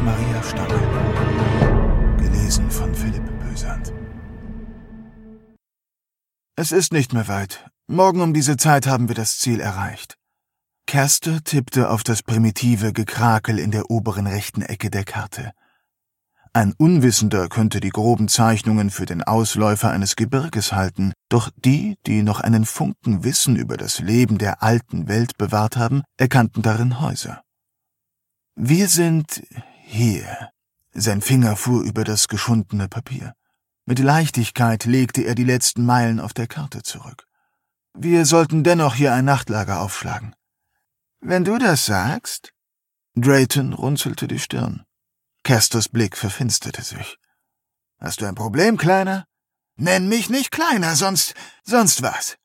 Maria Stammel. Gelesen von Philipp Bösand. Es ist nicht mehr weit. Morgen um diese Zeit haben wir das Ziel erreicht. Kerster tippte auf das primitive Gekrakel in der oberen rechten Ecke der Karte. Ein Unwissender könnte die groben Zeichnungen für den Ausläufer eines Gebirges halten, doch die, die noch einen Funken Wissen über das Leben der alten Welt bewahrt haben, erkannten darin Häuser. Wir sind hier. Sein Finger fuhr über das geschundene Papier. Mit Leichtigkeit legte er die letzten Meilen auf der Karte zurück. Wir sollten dennoch hier ein Nachtlager aufschlagen. Wenn du das sagst. Drayton runzelte die Stirn. Kesters Blick verfinsterte sich. Hast du ein Problem, Kleiner? Nenn mich nicht Kleiner, sonst, sonst was.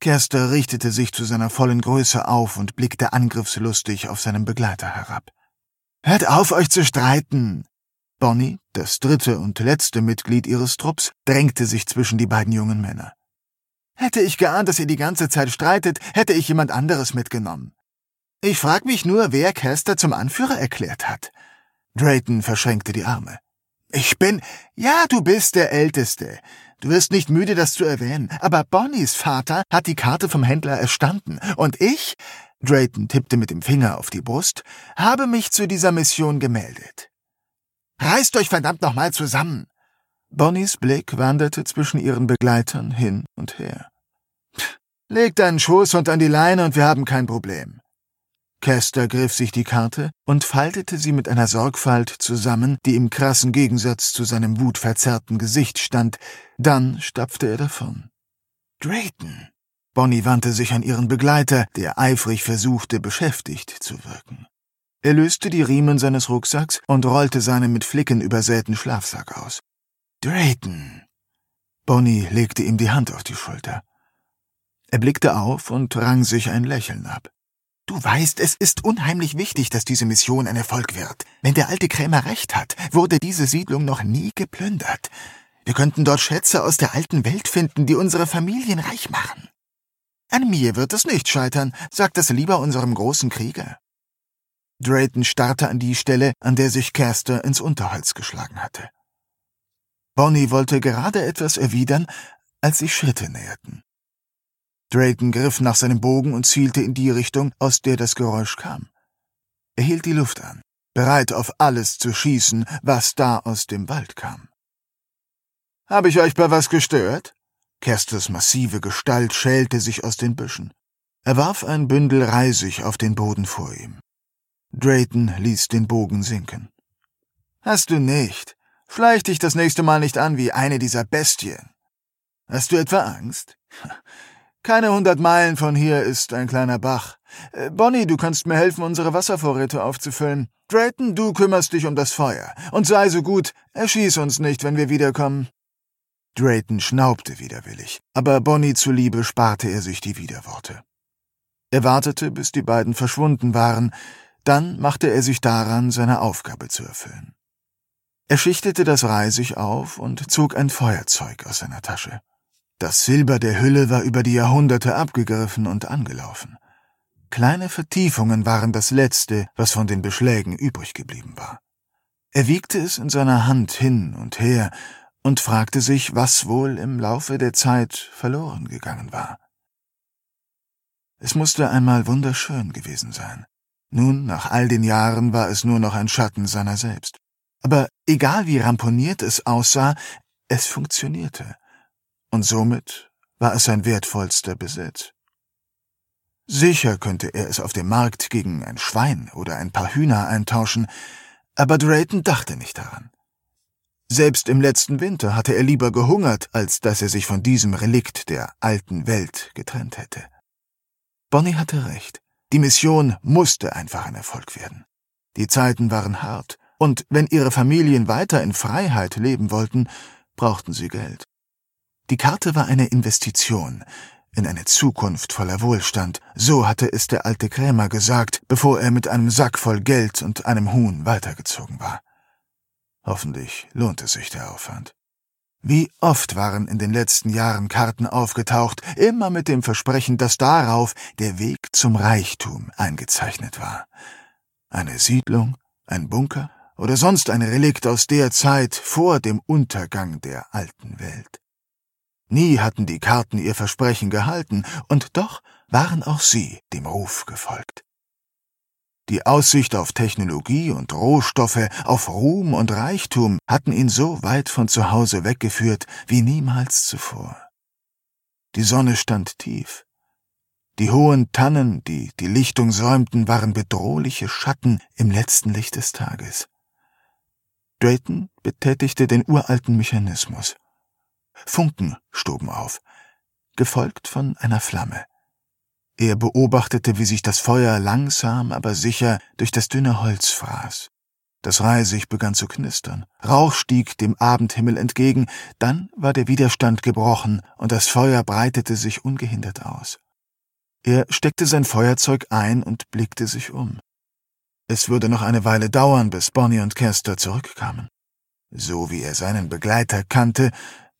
Kerster richtete sich zu seiner vollen Größe auf und blickte angriffslustig auf seinen Begleiter herab. Hört auf, euch zu streiten! Bonnie, das dritte und letzte Mitglied ihres Trupps, drängte sich zwischen die beiden jungen Männer. Hätte ich geahnt, dass ihr die ganze Zeit streitet, hätte ich jemand anderes mitgenommen. Ich frag mich nur, wer Kester zum Anführer erklärt hat. Drayton verschränkte die Arme. Ich bin. Ja, du bist der Älteste. Du wirst nicht müde, das zu erwähnen. Aber Bonnies Vater hat die Karte vom Händler erstanden. Und ich, Drayton tippte mit dem Finger auf die Brust, habe mich zu dieser Mission gemeldet. Reißt euch verdammt nochmal zusammen! Bonnies Blick wanderte zwischen ihren Begleitern hin und her. Leg deinen Schoßhund an die Leine und wir haben kein Problem. Kester griff sich die Karte und faltete sie mit einer Sorgfalt zusammen, die im krassen Gegensatz zu seinem wutverzerrten Gesicht stand, dann stapfte er davon. Drayton! Bonnie wandte sich an ihren Begleiter, der eifrig versuchte, beschäftigt zu wirken. Er löste die Riemen seines Rucksacks und rollte seinen mit Flicken übersäten Schlafsack aus. Drayton! Bonnie legte ihm die Hand auf die Schulter. Er blickte auf und rang sich ein Lächeln ab. Du weißt, es ist unheimlich wichtig, dass diese Mission ein Erfolg wird. Wenn der alte Krämer recht hat, wurde diese Siedlung noch nie geplündert. Wir könnten dort Schätze aus der alten Welt finden, die unsere Familien reich machen. An mir wird es nicht scheitern, sagt das lieber unserem großen Krieger. Drayton starrte an die Stelle, an der sich Caster ins Unterholz geschlagen hatte. Bonnie wollte gerade etwas erwidern, als sich Schritte näherten. Drayton griff nach seinem Bogen und zielte in die Richtung, aus der das Geräusch kam. Er hielt die Luft an, bereit auf alles zu schießen, was da aus dem Wald kam. Habe ich euch bei was gestört? Kersters massive Gestalt schälte sich aus den Büschen. Er warf ein Bündel Reisig auf den Boden vor ihm. Drayton ließ den Bogen sinken. Hast du nicht. Schleich dich das nächste Mal nicht an wie eine dieser Bestien. Hast du etwa Angst? Keine hundert Meilen von hier ist ein kleiner Bach. Äh, Bonnie, du kannst mir helfen, unsere Wasservorräte aufzufüllen. Drayton, du kümmerst dich um das Feuer. Und sei so gut, erschieß uns nicht, wenn wir wiederkommen. Drayton schnaubte widerwillig, aber Bonnie zuliebe sparte er sich die Widerworte. Er wartete, bis die beiden verschwunden waren, dann machte er sich daran, seine Aufgabe zu erfüllen. Er schichtete das Reisig auf und zog ein Feuerzeug aus seiner Tasche. Das Silber der Hülle war über die Jahrhunderte abgegriffen und angelaufen. Kleine Vertiefungen waren das Letzte, was von den Beschlägen übrig geblieben war. Er wiegte es in seiner Hand hin und her und fragte sich, was wohl im Laufe der Zeit verloren gegangen war. Es musste einmal wunderschön gewesen sein. Nun, nach all den Jahren war es nur noch ein Schatten seiner selbst. Aber egal wie ramponiert es aussah, es funktionierte und somit war es sein wertvollster Besitz. Sicher könnte er es auf dem Markt gegen ein Schwein oder ein paar Hühner eintauschen, aber Drayton dachte nicht daran. Selbst im letzten Winter hatte er lieber gehungert, als dass er sich von diesem Relikt der alten Welt getrennt hätte. Bonnie hatte recht. Die Mission musste einfach ein Erfolg werden. Die Zeiten waren hart, und wenn ihre Familien weiter in Freiheit leben wollten, brauchten sie Geld. Die Karte war eine Investition in eine Zukunft voller Wohlstand, so hatte es der alte Krämer gesagt, bevor er mit einem Sack voll Geld und einem Huhn weitergezogen war. Hoffentlich lohnte sich der Aufwand. Wie oft waren in den letzten Jahren Karten aufgetaucht, immer mit dem Versprechen, dass darauf der Weg zum Reichtum eingezeichnet war. Eine Siedlung, ein Bunker oder sonst ein Relikt aus der Zeit vor dem Untergang der alten Welt. Nie hatten die Karten ihr Versprechen gehalten, und doch waren auch sie dem Ruf gefolgt. Die Aussicht auf Technologie und Rohstoffe, auf Ruhm und Reichtum hatten ihn so weit von zu Hause weggeführt wie niemals zuvor. Die Sonne stand tief. Die hohen Tannen, die die Lichtung säumten, waren bedrohliche Schatten im letzten Licht des Tages. Drayton betätigte den uralten Mechanismus. Funken stoben auf, gefolgt von einer Flamme. Er beobachtete, wie sich das Feuer langsam, aber sicher durch das dünne Holz fraß. Das Reisig begann zu knistern. Rauch stieg dem Abendhimmel entgegen, dann war der Widerstand gebrochen und das Feuer breitete sich ungehindert aus. Er steckte sein Feuerzeug ein und blickte sich um. Es würde noch eine Weile dauern, bis Bonnie und Kester zurückkamen. So wie er seinen Begleiter kannte,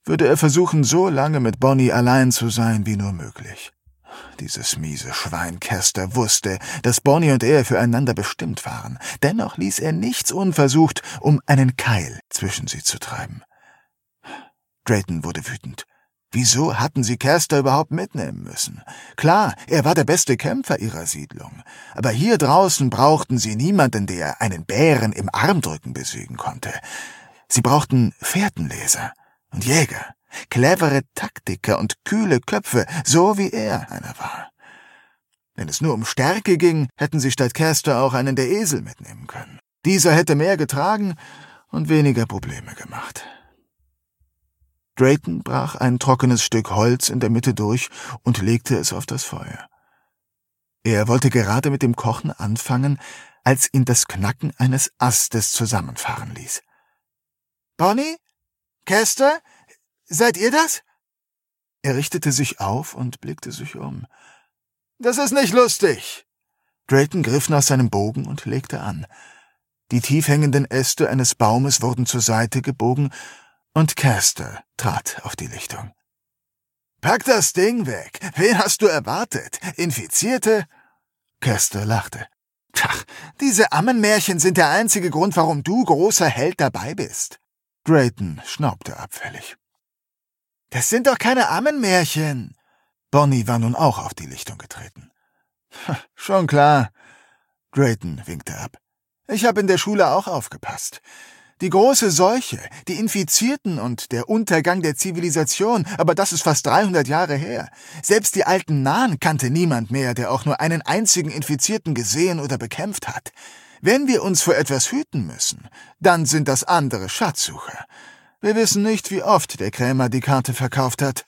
würde er versuchen, so lange mit Bonnie allein zu sein wie nur möglich. Dieses miese Schwein Kester wusste, dass Bonnie und er füreinander bestimmt waren. Dennoch ließ er nichts unversucht, um einen Keil zwischen sie zu treiben. Drayton wurde wütend. Wieso hatten sie Kester überhaupt mitnehmen müssen? Klar, er war der beste Kämpfer ihrer Siedlung, aber hier draußen brauchten sie niemanden, der einen Bären im Armdrücken besiegen konnte. Sie brauchten Fährtenleser und Jäger, clevere Taktiker und kühle Köpfe, so wie er einer war. Wenn es nur um Stärke ging, hätten sie statt Caster auch einen der Esel mitnehmen können. Dieser hätte mehr getragen und weniger Probleme gemacht. Drayton brach ein trockenes Stück Holz in der Mitte durch und legte es auf das Feuer. Er wollte gerade mit dem Kochen anfangen, als ihn das Knacken eines Astes zusammenfahren ließ. Bonnie? Kester? Seid ihr das? Er richtete sich auf und blickte sich um. Das ist nicht lustig. Drayton griff nach seinem Bogen und legte an. Die tief hängenden Äste eines Baumes wurden zur Seite gebogen, und Caster trat auf die Lichtung. Pack das Ding weg. Wen hast du erwartet? Infizierte? Caster lachte. Ach, diese Ammenmärchen sind der einzige Grund, warum du großer Held dabei bist. Drayton schnaubte abfällig. Das sind doch keine Ammenmärchen. Bonnie war nun auch auf die Lichtung getreten. Schon klar. Drayton winkte ab. Ich habe in der Schule auch aufgepasst. Die große Seuche, die Infizierten und der Untergang der Zivilisation, aber das ist fast 300 Jahre her. Selbst die alten Nahen kannte niemand mehr, der auch nur einen einzigen Infizierten gesehen oder bekämpft hat. Wenn wir uns vor etwas hüten müssen, dann sind das andere Schatzsucher. Wir wissen nicht, wie oft der Krämer die Karte verkauft hat.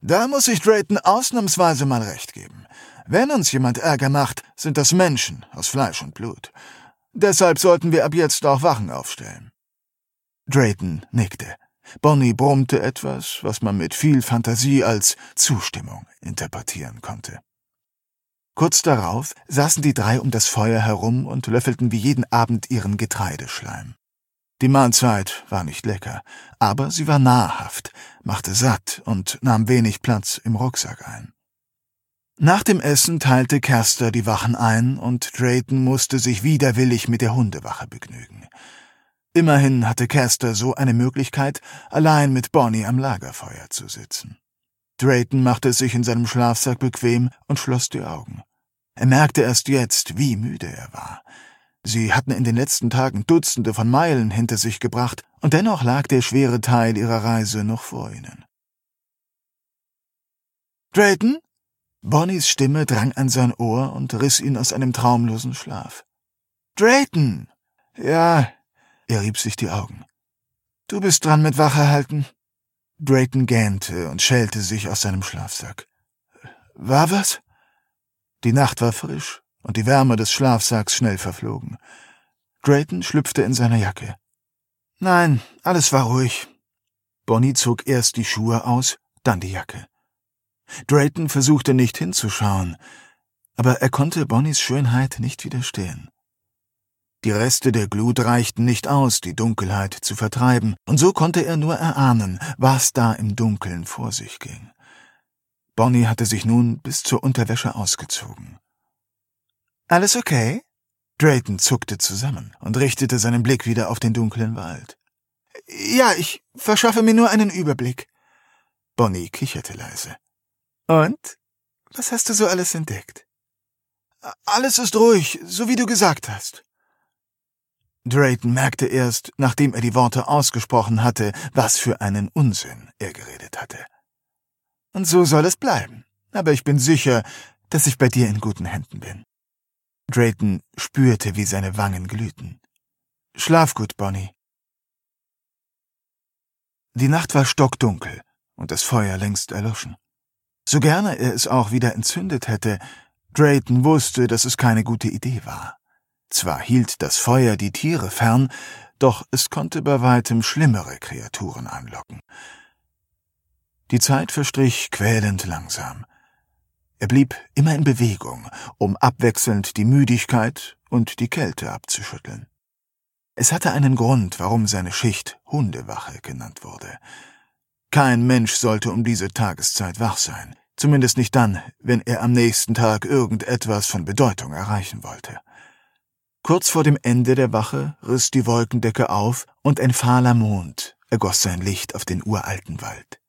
Da muss ich Drayton ausnahmsweise mal recht geben. Wenn uns jemand Ärger macht, sind das Menschen aus Fleisch und Blut. Deshalb sollten wir ab jetzt auch Wachen aufstellen. Drayton nickte. Bonnie brummte etwas, was man mit viel Fantasie als Zustimmung interpretieren konnte. Kurz darauf saßen die drei um das Feuer herum und löffelten wie jeden Abend ihren Getreideschleim. Die Mahlzeit war nicht lecker, aber sie war nahrhaft, machte satt und nahm wenig Platz im Rucksack ein. Nach dem Essen teilte Kerster die Wachen ein und Drayton musste sich widerwillig mit der Hundewache begnügen. Immerhin hatte Kerster so eine Möglichkeit, allein mit Bonnie am Lagerfeuer zu sitzen. Drayton machte es sich in seinem Schlafsack bequem und schloss die Augen. Er merkte erst jetzt, wie müde er war. Sie hatten in den letzten Tagen Dutzende von Meilen hinter sich gebracht, und dennoch lag der schwere Teil ihrer Reise noch vor ihnen. Drayton? Bonnies Stimme drang an sein Ohr und riss ihn aus einem traumlosen Schlaf. Drayton! Ja, er rieb sich die Augen. Du bist dran mit Wache halten? Drayton gähnte und schälte sich aus seinem Schlafsack. War was? Die Nacht war frisch und die Wärme des Schlafsacks schnell verflogen. Drayton schlüpfte in seine Jacke. Nein, alles war ruhig. Bonnie zog erst die Schuhe aus, dann die Jacke. Drayton versuchte nicht hinzuschauen, aber er konnte Bonnies Schönheit nicht widerstehen. Die Reste der Glut reichten nicht aus, die Dunkelheit zu vertreiben, und so konnte er nur erahnen, was da im Dunkeln vor sich ging. Bonnie hatte sich nun bis zur Unterwäsche ausgezogen. Alles okay? Drayton zuckte zusammen und richtete seinen Blick wieder auf den dunklen Wald. Ja, ich verschaffe mir nur einen Überblick. Bonnie kicherte leise. Und? Was hast du so alles entdeckt? Alles ist ruhig, so wie du gesagt hast. Drayton merkte erst, nachdem er die Worte ausgesprochen hatte, was für einen Unsinn er geredet hatte. Und so soll es bleiben. Aber ich bin sicher, dass ich bei dir in guten Händen bin. Drayton spürte, wie seine Wangen glühten. Schlaf gut, Bonnie. Die Nacht war stockdunkel und das Feuer längst erloschen. So gerne er es auch wieder entzündet hätte, Drayton wusste, dass es keine gute Idee war. Zwar hielt das Feuer die Tiere fern, doch es konnte bei weitem schlimmere Kreaturen anlocken. Die Zeit verstrich quälend langsam. Er blieb immer in Bewegung, um abwechselnd die Müdigkeit und die Kälte abzuschütteln. Es hatte einen Grund, warum seine Schicht Hundewache genannt wurde. Kein Mensch sollte um diese Tageszeit wach sein, zumindest nicht dann, wenn er am nächsten Tag irgendetwas von Bedeutung erreichen wollte. Kurz vor dem Ende der Wache riss die Wolkendecke auf und ein fahler Mond ergoss sein Licht auf den uralten Wald.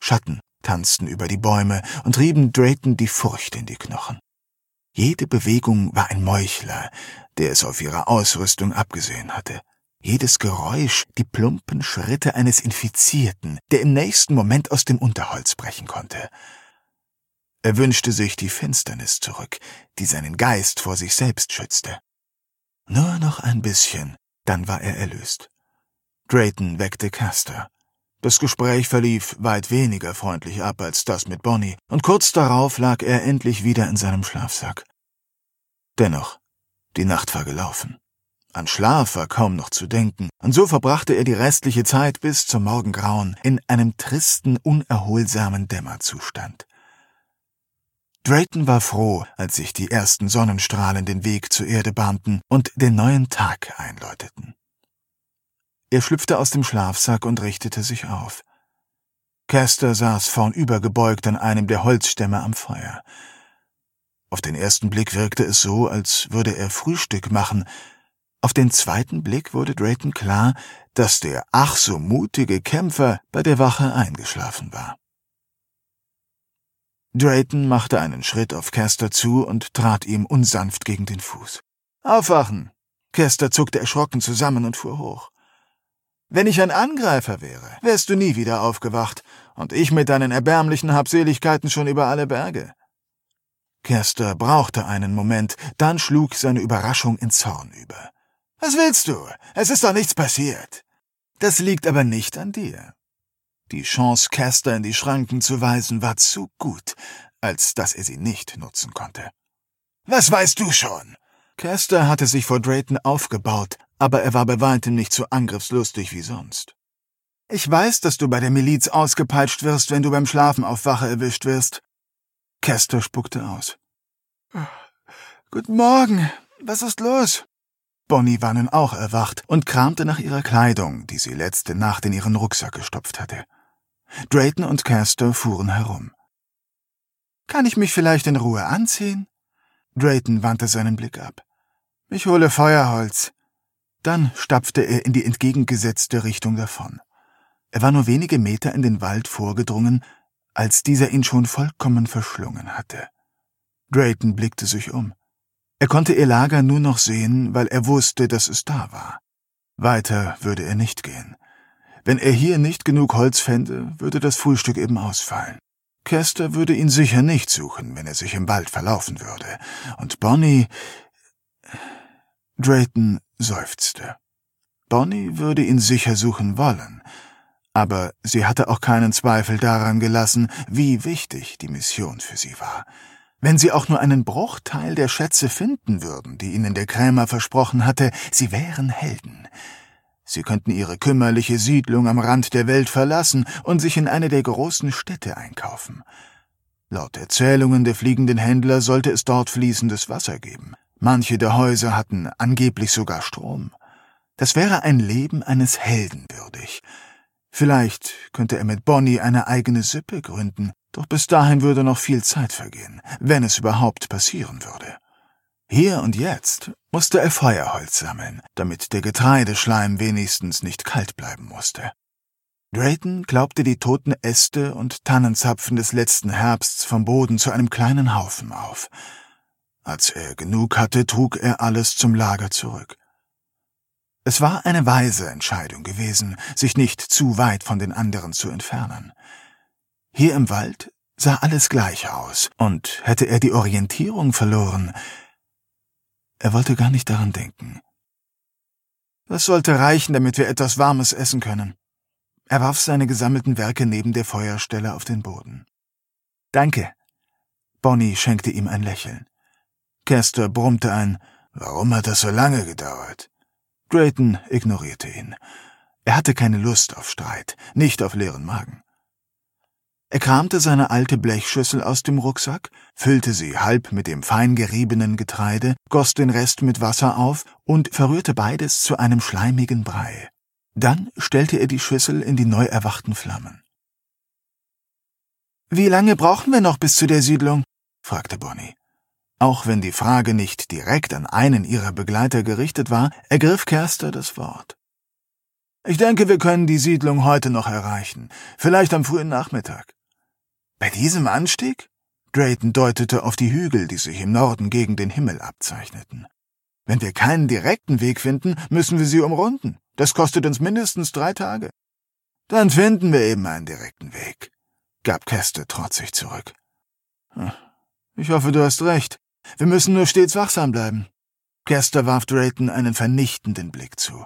Schatten tanzten über die Bäume und rieben Drayton die Furcht in die Knochen. Jede Bewegung war ein Meuchler, der es auf ihre Ausrüstung abgesehen hatte. Jedes Geräusch die plumpen Schritte eines Infizierten, der im nächsten Moment aus dem Unterholz brechen konnte. Er wünschte sich die Finsternis zurück, die seinen Geist vor sich selbst schützte. Nur noch ein bisschen, dann war er erlöst. Drayton weckte Caster. Das Gespräch verlief weit weniger freundlich ab als das mit Bonnie, und kurz darauf lag er endlich wieder in seinem Schlafsack. Dennoch, die Nacht war gelaufen. An Schlaf war kaum noch zu denken, und so verbrachte er die restliche Zeit bis zum Morgengrauen in einem tristen, unerholsamen Dämmerzustand. Drayton war froh, als sich die ersten Sonnenstrahlen den Weg zur Erde bahnten und den neuen Tag einläuteten. Er schlüpfte aus dem Schlafsack und richtete sich auf. Caster saß vornübergebeugt an einem der Holzstämme am Feuer. Auf den ersten Blick wirkte es so, als würde er Frühstück machen. Auf den zweiten Blick wurde Drayton klar, dass der ach so mutige Kämpfer bei der Wache eingeschlafen war. Drayton machte einen Schritt auf Caster zu und trat ihm unsanft gegen den Fuß. Aufwachen! Caster zuckte erschrocken zusammen und fuhr hoch. Wenn ich ein Angreifer wäre, wärst du nie wieder aufgewacht, und ich mit deinen erbärmlichen Habseligkeiten schon über alle Berge. Caster brauchte einen Moment, dann schlug seine Überraschung in Zorn über. Was willst du? Es ist doch nichts passiert. Das liegt aber nicht an dir. Die Chance, Caster in die Schranken zu weisen, war zu gut, als dass er sie nicht nutzen konnte. Was weißt du schon? Caster hatte sich vor Drayton aufgebaut, aber er war bei weitem nicht so angriffslustig wie sonst. Ich weiß, dass du bei der Miliz ausgepeitscht wirst, wenn du beim Schlafen auf Wache erwischt wirst. Caster spuckte aus. Guten Morgen. Was ist los? Bonnie war nun auch erwacht und kramte nach ihrer Kleidung, die sie letzte Nacht in ihren Rucksack gestopft hatte. Drayton und Caster fuhren herum. Kann ich mich vielleicht in Ruhe anziehen? Drayton wandte seinen Blick ab. Ich hole Feuerholz. Dann stapfte er in die entgegengesetzte Richtung davon. Er war nur wenige Meter in den Wald vorgedrungen, als dieser ihn schon vollkommen verschlungen hatte. Drayton blickte sich um. Er konnte ihr Lager nur noch sehen, weil er wusste, dass es da war. Weiter würde er nicht gehen. Wenn er hier nicht genug Holz fände, würde das Frühstück eben ausfallen. Kester würde ihn sicher nicht suchen, wenn er sich im Wald verlaufen würde. Und Bonnie. Drayton seufzte. Bonnie würde ihn sicher suchen wollen, aber sie hatte auch keinen Zweifel daran gelassen, wie wichtig die Mission für sie war. Wenn sie auch nur einen Bruchteil der Schätze finden würden, die ihnen der Krämer versprochen hatte, sie wären Helden. Sie könnten ihre kümmerliche Siedlung am Rand der Welt verlassen und sich in eine der großen Städte einkaufen. Laut Erzählungen der fliegenden Händler sollte es dort fließendes Wasser geben. Manche der Häuser hatten angeblich sogar Strom. Das wäre ein Leben eines Helden würdig. Vielleicht könnte er mit Bonnie eine eigene Sippe gründen, doch bis dahin würde noch viel Zeit vergehen, wenn es überhaupt passieren würde. Hier und jetzt musste er Feuerholz sammeln, damit der Getreideschleim wenigstens nicht kalt bleiben musste. Drayton glaubte die toten Äste und Tannenzapfen des letzten Herbsts vom Boden zu einem kleinen Haufen auf. Als er genug hatte, trug er alles zum Lager zurück. Es war eine weise Entscheidung gewesen, sich nicht zu weit von den anderen zu entfernen. Hier im Wald sah alles gleich aus, und hätte er die Orientierung verloren, er wollte gar nicht daran denken. Das sollte reichen, damit wir etwas Warmes essen können. Er warf seine gesammelten Werke neben der Feuerstelle auf den Boden. Danke. Bonnie schenkte ihm ein Lächeln. Kester brummte ein Warum hat das so lange gedauert? Drayton ignorierte ihn. Er hatte keine Lust auf Streit, nicht auf leeren Magen. Er kramte seine alte Blechschüssel aus dem Rucksack, füllte sie halb mit dem fein geriebenen Getreide, goss den Rest mit Wasser auf und verrührte beides zu einem schleimigen Brei. Dann stellte er die Schüssel in die neu erwachten Flammen. Wie lange brauchen wir noch bis zu der Siedlung? fragte Bonnie. Auch wenn die Frage nicht direkt an einen ihrer Begleiter gerichtet war, ergriff Kerster das Wort. Ich denke, wir können die Siedlung heute noch erreichen, vielleicht am frühen Nachmittag. Bei diesem Anstieg? Drayton deutete auf die Hügel, die sich im Norden gegen den Himmel abzeichneten. Wenn wir keinen direkten Weg finden, müssen wir sie umrunden. Das kostet uns mindestens drei Tage. Dann finden wir eben einen direkten Weg, gab Keste trotzig zurück. Hm, ich hoffe, du hast recht. Wir müssen nur stets wachsam bleiben. Kester warf Drayton einen vernichtenden Blick zu.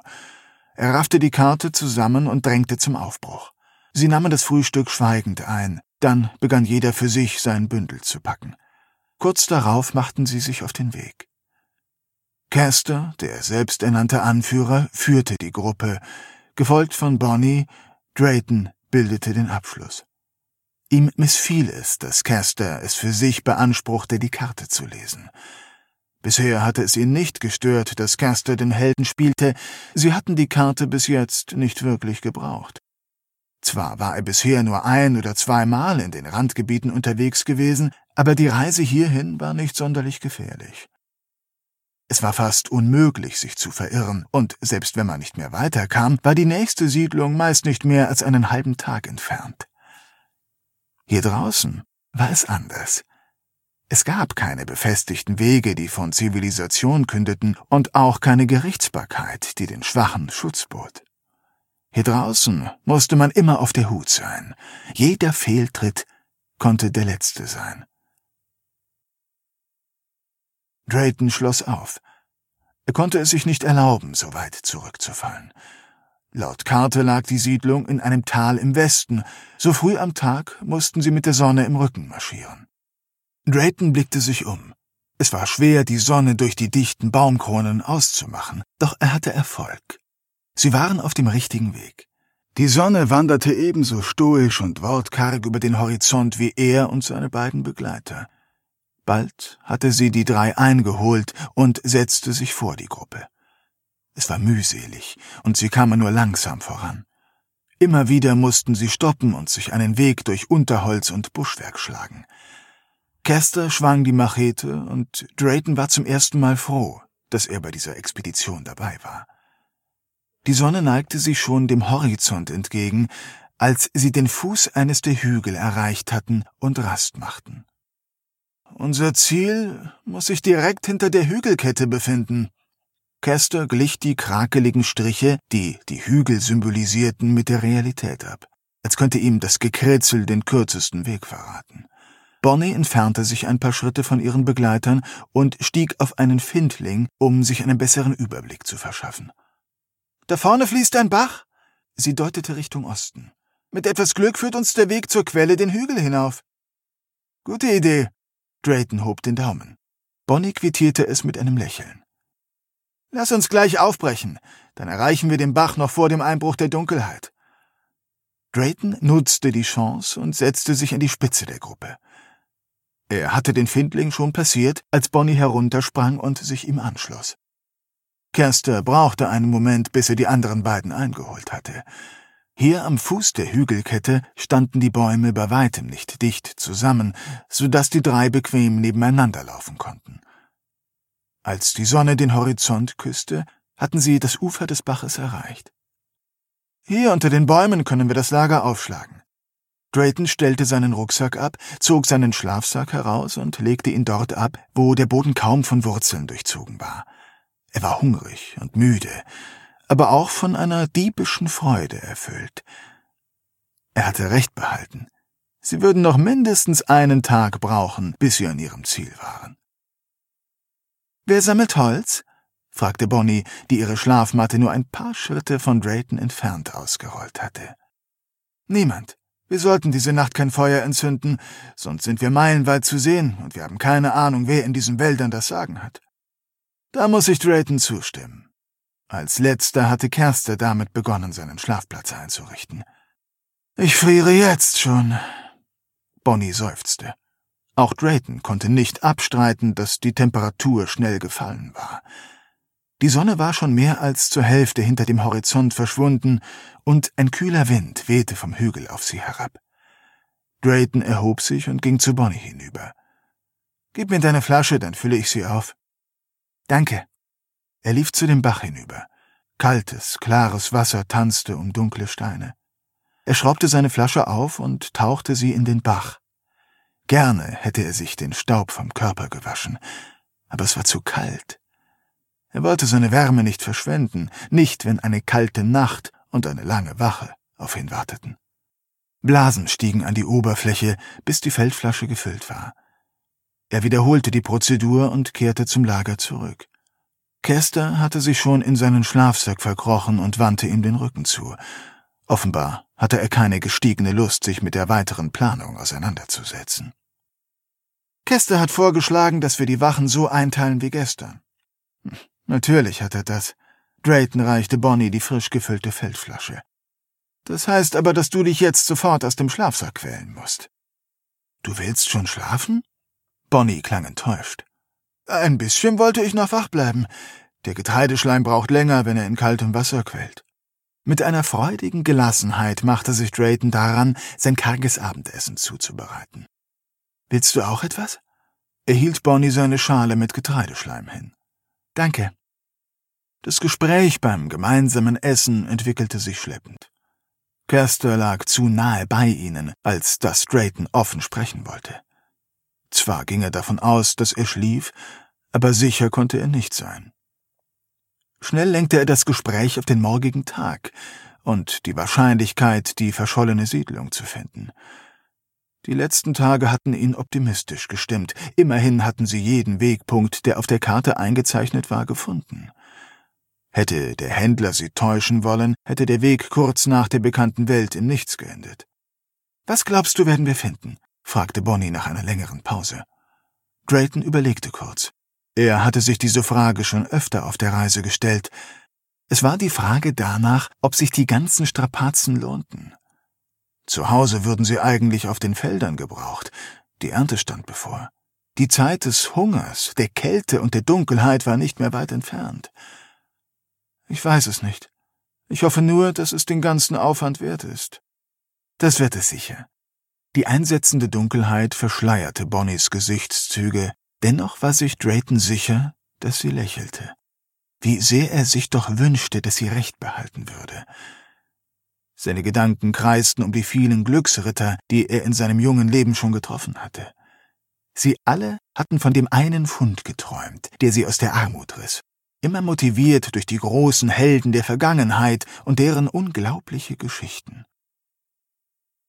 Er raffte die Karte zusammen und drängte zum Aufbruch. Sie nahmen das Frühstück schweigend ein, dann begann jeder für sich sein Bündel zu packen. Kurz darauf machten sie sich auf den Weg. Caster, der selbsternannte Anführer, führte die Gruppe, gefolgt von Bonnie, Drayton bildete den Abschluss. Ihm missfiel es, dass Caster es für sich beanspruchte, die Karte zu lesen. Bisher hatte es ihn nicht gestört, dass Caster den Helden spielte, sie hatten die Karte bis jetzt nicht wirklich gebraucht. Zwar war er bisher nur ein oder zweimal in den Randgebieten unterwegs gewesen, aber die Reise hierhin war nicht sonderlich gefährlich. Es war fast unmöglich, sich zu verirren, und selbst wenn man nicht mehr weiterkam, war die nächste Siedlung meist nicht mehr als einen halben Tag entfernt. Hier draußen war es anders. Es gab keine befestigten Wege, die von Zivilisation kündeten, und auch keine Gerichtsbarkeit, die den Schwachen Schutz bot. Hier draußen musste man immer auf der Hut sein. Jeder Fehltritt konnte der letzte sein. Drayton schloss auf. Er konnte es sich nicht erlauben, so weit zurückzufallen. Laut Karte lag die Siedlung in einem Tal im Westen. So früh am Tag mussten sie mit der Sonne im Rücken marschieren. Drayton blickte sich um. Es war schwer, die Sonne durch die dichten Baumkronen auszumachen, doch er hatte Erfolg. Sie waren auf dem richtigen Weg. Die Sonne wanderte ebenso stoisch und wortkarg über den Horizont wie er und seine beiden Begleiter. Bald hatte sie die drei eingeholt und setzte sich vor die Gruppe. Es war mühselig, und sie kamen nur langsam voran. Immer wieder mussten sie stoppen und sich einen Weg durch Unterholz und Buschwerk schlagen. Kester schwang die Machete, und Drayton war zum ersten Mal froh, dass er bei dieser Expedition dabei war. Die Sonne neigte sich schon dem Horizont entgegen, als sie den Fuß eines der Hügel erreicht hatten und Rast machten. Unser Ziel muss sich direkt hinter der Hügelkette befinden. Kester glich die krakeligen Striche, die die Hügel symbolisierten, mit der Realität ab, als könnte ihm das Gekritzel den kürzesten Weg verraten. Bonnie entfernte sich ein paar Schritte von ihren Begleitern und stieg auf einen Findling, um sich einen besseren Überblick zu verschaffen. Da vorne fließt ein Bach. Sie deutete Richtung Osten. Mit etwas Glück führt uns der Weg zur Quelle den Hügel hinauf. Gute Idee. Drayton hob den Daumen. Bonnie quittierte es mit einem Lächeln. Lass uns gleich aufbrechen, dann erreichen wir den Bach noch vor dem Einbruch der Dunkelheit. Drayton nutzte die Chance und setzte sich an die Spitze der Gruppe. Er hatte den Findling schon passiert, als Bonnie heruntersprang und sich ihm anschloss. Kerster brauchte einen Moment, bis er die anderen beiden eingeholt hatte. Hier am Fuß der Hügelkette standen die Bäume bei weitem nicht dicht zusammen, so dass die drei bequem nebeneinander laufen konnten. Als die Sonne den Horizont küsste, hatten sie das Ufer des Baches erreicht. Hier unter den Bäumen können wir das Lager aufschlagen. Drayton stellte seinen Rucksack ab, zog seinen Schlafsack heraus und legte ihn dort ab, wo der Boden kaum von Wurzeln durchzogen war. Er war hungrig und müde, aber auch von einer diebischen Freude erfüllt. Er hatte recht behalten. Sie würden noch mindestens einen Tag brauchen, bis sie an ihrem Ziel waren. Wer sammelt Holz? fragte Bonnie, die ihre Schlafmatte nur ein paar Schritte von Drayton entfernt ausgerollt hatte. Niemand. Wir sollten diese Nacht kein Feuer entzünden, sonst sind wir meilenweit zu sehen und wir haben keine Ahnung, wer in diesen Wäldern das Sagen hat. Da muss ich Drayton zustimmen. Als letzter hatte Kerster damit begonnen, seinen Schlafplatz einzurichten. Ich friere jetzt schon. Bonnie seufzte. Auch Drayton konnte nicht abstreiten, dass die Temperatur schnell gefallen war. Die Sonne war schon mehr als zur Hälfte hinter dem Horizont verschwunden, und ein kühler Wind wehte vom Hügel auf sie herab. Drayton erhob sich und ging zu Bonnie hinüber. Gib mir deine Flasche, dann fülle ich sie auf. Danke. Er lief zu dem Bach hinüber. Kaltes, klares Wasser tanzte um dunkle Steine. Er schraubte seine Flasche auf und tauchte sie in den Bach. Gerne hätte er sich den Staub vom Körper gewaschen, aber es war zu kalt. Er wollte seine Wärme nicht verschwenden, nicht wenn eine kalte Nacht und eine lange Wache auf ihn warteten. Blasen stiegen an die Oberfläche, bis die Feldflasche gefüllt war. Er wiederholte die Prozedur und kehrte zum Lager zurück. Kester hatte sich schon in seinen Schlafsack verkrochen und wandte ihm den Rücken zu. Offenbar hatte er keine gestiegene Lust, sich mit der weiteren Planung auseinanderzusetzen. Kester hat vorgeschlagen, dass wir die Wachen so einteilen wie gestern. Hm, natürlich hat er das. Drayton reichte Bonnie die frisch gefüllte Feldflasche. Das heißt aber, dass du dich jetzt sofort aus dem Schlafsack quälen musst. Du willst schon schlafen? Bonnie klang enttäuscht. Ein bisschen wollte ich noch wach bleiben. Der Getreideschleim braucht länger, wenn er in kaltem Wasser quält. Mit einer freudigen Gelassenheit machte sich Drayton daran, sein karges Abendessen zuzubereiten. Willst du auch etwas? Er hielt Bonnie seine Schale mit Getreideschleim hin. Danke. Das Gespräch beim gemeinsamen Essen entwickelte sich schleppend. Kerster lag zu nahe bei ihnen, als dass Drayton offen sprechen wollte. Zwar ging er davon aus, dass er schlief, aber sicher konnte er nicht sein. Schnell lenkte er das Gespräch auf den morgigen Tag und die Wahrscheinlichkeit, die verschollene Siedlung zu finden. Die letzten Tage hatten ihn optimistisch gestimmt. Immerhin hatten sie jeden Wegpunkt, der auf der Karte eingezeichnet war, gefunden. Hätte der Händler sie täuschen wollen, hätte der Weg kurz nach der bekannten Welt in nichts geendet. Was glaubst du, werden wir finden? fragte Bonnie nach einer längeren Pause. Drayton überlegte kurz. Er hatte sich diese Frage schon öfter auf der Reise gestellt. Es war die Frage danach, ob sich die ganzen Strapazen lohnten. Zu Hause würden sie eigentlich auf den Feldern gebraucht. Die Ernte stand bevor. Die Zeit des Hungers, der Kälte und der Dunkelheit war nicht mehr weit entfernt. Ich weiß es nicht. Ich hoffe nur, dass es den ganzen Aufwand wert ist. Das wird es sicher. Die einsetzende Dunkelheit verschleierte Bonnies Gesichtszüge, dennoch war sich Drayton sicher, dass sie lächelte. Wie sehr er sich doch wünschte, dass sie recht behalten würde. Seine Gedanken kreisten um die vielen Glücksritter, die er in seinem jungen Leben schon getroffen hatte. Sie alle hatten von dem einen Fund geträumt, der sie aus der Armut riss, immer motiviert durch die großen Helden der Vergangenheit und deren unglaubliche Geschichten.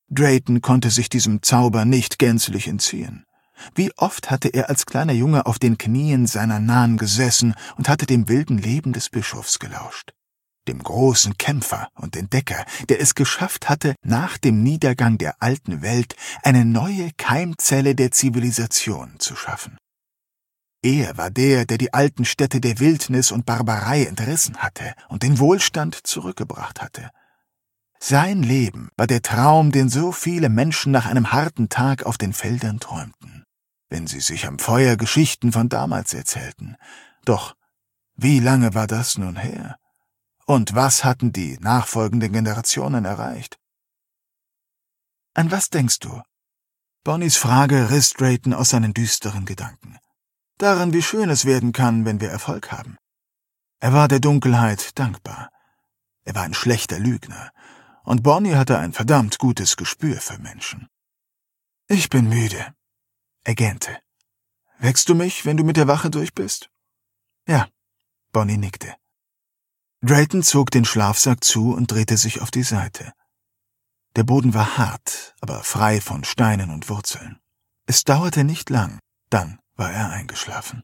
Drayton konnte sich diesem Zauber nicht gänzlich entziehen. Wie oft hatte er als kleiner Junge auf den Knien seiner Nahen gesessen und hatte dem wilden Leben des Bischofs gelauscht. Dem großen Kämpfer und Entdecker, der es geschafft hatte, nach dem Niedergang der alten Welt eine neue Keimzelle der Zivilisation zu schaffen. Er war der, der die alten Städte der Wildnis und Barbarei entrissen hatte und den Wohlstand zurückgebracht hatte. Sein Leben war der Traum, den so viele Menschen nach einem harten Tag auf den Feldern träumten. Wenn sie sich am Feuer Geschichten von damals erzählten. Doch wie lange war das nun her? Und was hatten die nachfolgenden Generationen erreicht? An was denkst du? Bonnies Frage riss Drayton aus seinen düsteren Gedanken. Daran, wie schön es werden kann, wenn wir Erfolg haben. Er war der Dunkelheit dankbar. Er war ein schlechter Lügner, und Bonnie hatte ein verdammt gutes Gespür für Menschen. Ich bin müde. Er gähnte. Wächst du mich, wenn du mit der Wache durch bist? Ja, Bonnie nickte. Drayton zog den Schlafsack zu und drehte sich auf die Seite. Der Boden war hart, aber frei von Steinen und Wurzeln. Es dauerte nicht lang, dann war er eingeschlafen.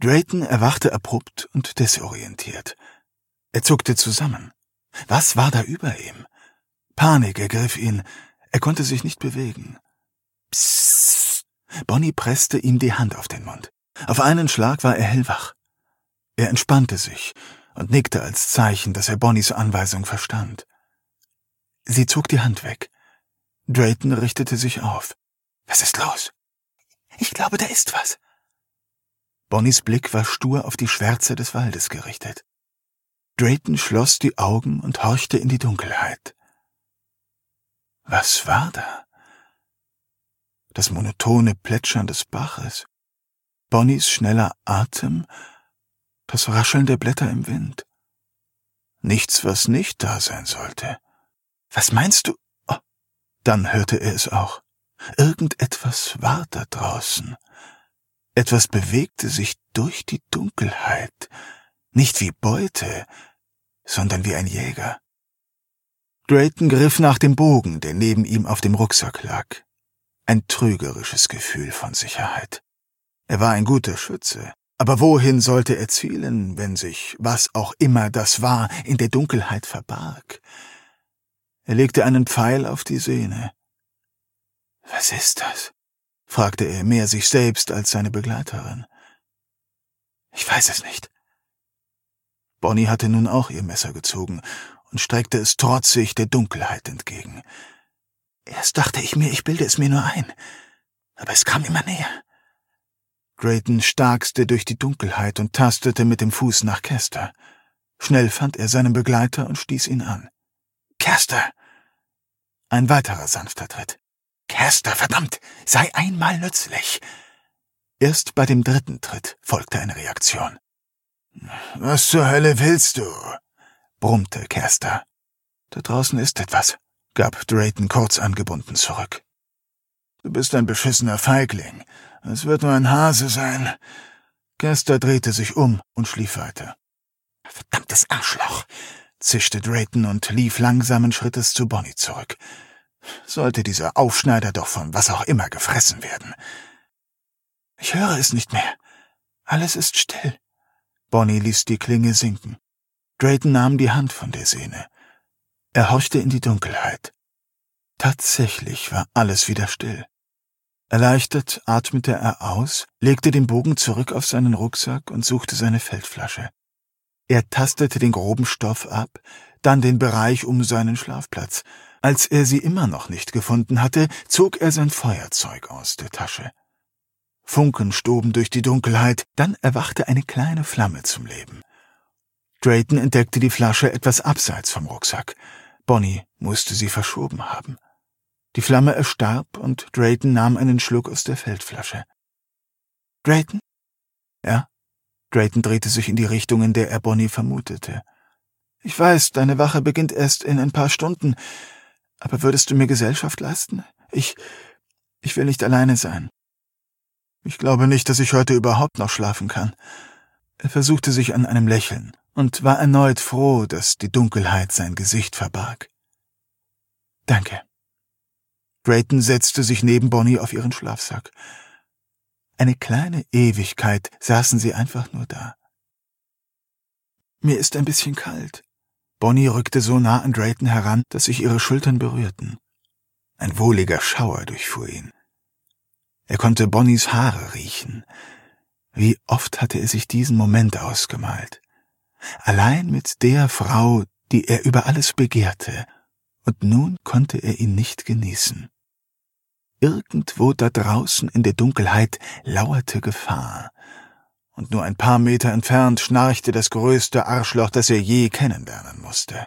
Drayton erwachte abrupt und desorientiert. Er zuckte zusammen. Was war da über ihm? Panik ergriff ihn. Er konnte sich nicht bewegen. Psst. Bonnie presste ihm die Hand auf den Mund. Auf einen Schlag war er hellwach. Er entspannte sich und nickte als Zeichen, dass er Bonnies Anweisung verstand. Sie zog die Hand weg. Drayton richtete sich auf. Was ist los? Ich glaube, da ist was. Bonnies Blick war stur auf die Schwärze des Waldes gerichtet. Drayton schloss die Augen und horchte in die Dunkelheit. Was war da? Das monotone Plätschern des Baches, Bonnies schneller Atem, das Rascheln der Blätter im Wind. Nichts, was nicht da sein sollte. Was meinst du? Oh, dann hörte er es auch. Irgendetwas war da draußen. Etwas bewegte sich durch die Dunkelheit, nicht wie Beute, sondern wie ein Jäger. Drayton griff nach dem Bogen, der neben ihm auf dem Rucksack lag. Ein trügerisches Gefühl von Sicherheit. Er war ein guter Schütze, aber wohin sollte er zielen, wenn sich, was auch immer das war, in der Dunkelheit verbarg? Er legte einen Pfeil auf die Sehne. Was ist das? fragte er mehr sich selbst als seine Begleiterin. Ich weiß es nicht. Bonnie hatte nun auch ihr Messer gezogen und streckte es trotzig der Dunkelheit entgegen. Erst dachte ich mir, ich bilde es mir nur ein, aber es kam immer näher. Drayton starkste durch die Dunkelheit und tastete mit dem Fuß nach Kester. Schnell fand er seinen Begleiter und stieß ihn an. Kester! Ein weiterer sanfter Tritt. Kester, verdammt, sei einmal nützlich. Erst bei dem dritten Tritt folgte eine Reaktion. Was zur Hölle willst du? Brummte Kerster. Da draußen ist etwas, gab Drayton kurz angebunden zurück. Du bist ein beschissener Feigling. Es wird nur ein Hase sein. Kerster drehte sich um und schlief weiter. Verdammtes Arschloch, zischte Drayton und lief langsamen Schrittes zu Bonnie zurück. Sollte dieser Aufschneider doch von was auch immer gefressen werden. Ich höre es nicht mehr. Alles ist still. Bonnie ließ die Klinge sinken. Drayton nahm die Hand von der Sehne. Er horchte in die Dunkelheit. Tatsächlich war alles wieder still. Erleichtert atmete er aus, legte den Bogen zurück auf seinen Rucksack und suchte seine Feldflasche. Er tastete den groben Stoff ab, dann den Bereich um seinen Schlafplatz. Als er sie immer noch nicht gefunden hatte, zog er sein Feuerzeug aus der Tasche. Funken stoben durch die Dunkelheit, dann erwachte eine kleine Flamme zum Leben. Drayton entdeckte die Flasche etwas abseits vom Rucksack. Bonnie musste sie verschoben haben. Die Flamme erstarb und Drayton nahm einen Schluck aus der Feldflasche. Drayton? Ja. Drayton drehte sich in die Richtung, in der er Bonnie vermutete. Ich weiß, deine Wache beginnt erst in ein paar Stunden, aber würdest du mir Gesellschaft leisten? Ich, ich will nicht alleine sein. Ich glaube nicht, dass ich heute überhaupt noch schlafen kann. Er versuchte sich an einem Lächeln und war erneut froh, dass die Dunkelheit sein Gesicht verbarg. Danke. Drayton setzte sich neben Bonnie auf ihren Schlafsack. Eine kleine Ewigkeit saßen sie einfach nur da. Mir ist ein bisschen kalt. Bonnie rückte so nah an Drayton heran, dass sich ihre Schultern berührten. Ein wohliger Schauer durchfuhr ihn. Er konnte Bonnies Haare riechen. Wie oft hatte er sich diesen Moment ausgemalt. Allein mit der Frau, die er über alles begehrte, und nun konnte er ihn nicht genießen. Irgendwo da draußen in der Dunkelheit lauerte Gefahr. Und nur ein paar Meter entfernt schnarchte das größte Arschloch, das er je kennenlernen musste.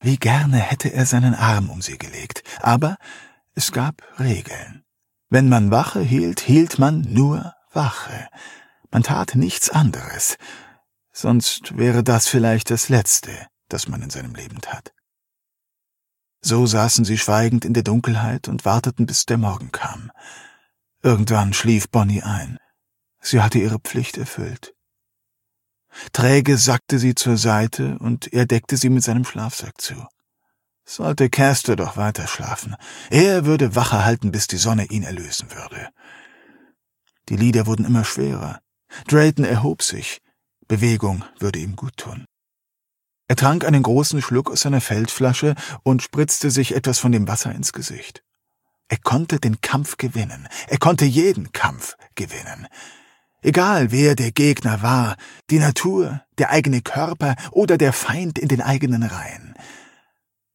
Wie gerne hätte er seinen Arm um sie gelegt, aber es gab Regeln. Wenn man Wache hielt, hielt man nur Wache. Man tat nichts anderes, sonst wäre das vielleicht das Letzte, das man in seinem Leben tat. So saßen sie schweigend in der Dunkelheit und warteten, bis der Morgen kam. Irgendwann schlief Bonnie ein. Sie hatte ihre Pflicht erfüllt. Träge sackte sie zur Seite und er deckte sie mit seinem Schlafsack zu. Sollte Caster doch weiter schlafen. Er würde Wache halten, bis die Sonne ihn erlösen würde. Die Lieder wurden immer schwerer. Drayton erhob sich. Bewegung würde ihm gut tun. Er trank einen großen Schluck aus seiner Feldflasche und spritzte sich etwas von dem Wasser ins Gesicht. Er konnte den Kampf gewinnen. Er konnte jeden Kampf gewinnen. Egal wer der Gegner war, die Natur, der eigene Körper oder der Feind in den eigenen Reihen.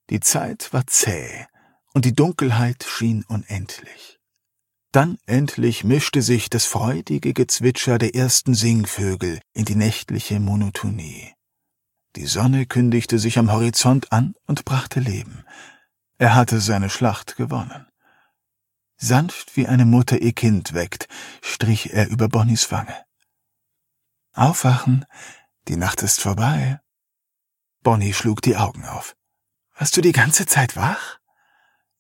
Die Zeit war zäh und die Dunkelheit schien unendlich. Dann endlich mischte sich das freudige Gezwitscher der ersten Singvögel in die nächtliche Monotonie. Die Sonne kündigte sich am Horizont an und brachte Leben. Er hatte seine Schlacht gewonnen. Sanft wie eine Mutter ihr Kind weckt, strich er über Bonnies Wange. Aufwachen, die Nacht ist vorbei. Bonnie schlug die Augen auf. Warst du die ganze Zeit wach?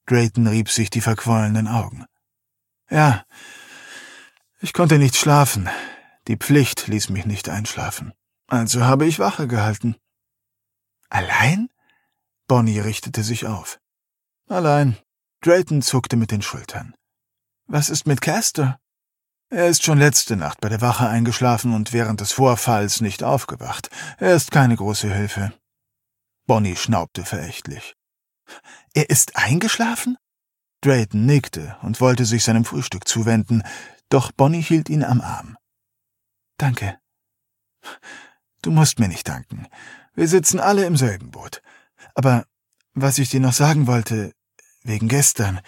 Drayton rieb sich die verquollenen Augen. Ja, ich konnte nicht schlafen. Die Pflicht ließ mich nicht einschlafen. Also habe ich Wache gehalten. Allein? Bonnie richtete sich auf. Allein. Drayton zuckte mit den Schultern. Was ist mit Caster? Er ist schon letzte Nacht bei der Wache eingeschlafen und während des Vorfalls nicht aufgewacht. Er ist keine große Hilfe. Bonnie schnaubte verächtlich. Er ist eingeschlafen? Drayton nickte und wollte sich seinem Frühstück zuwenden, doch Bonnie hielt ihn am Arm. Danke. Du musst mir nicht danken. Wir sitzen alle im selben Boot. Aber was ich dir noch sagen wollte, wegen gestern.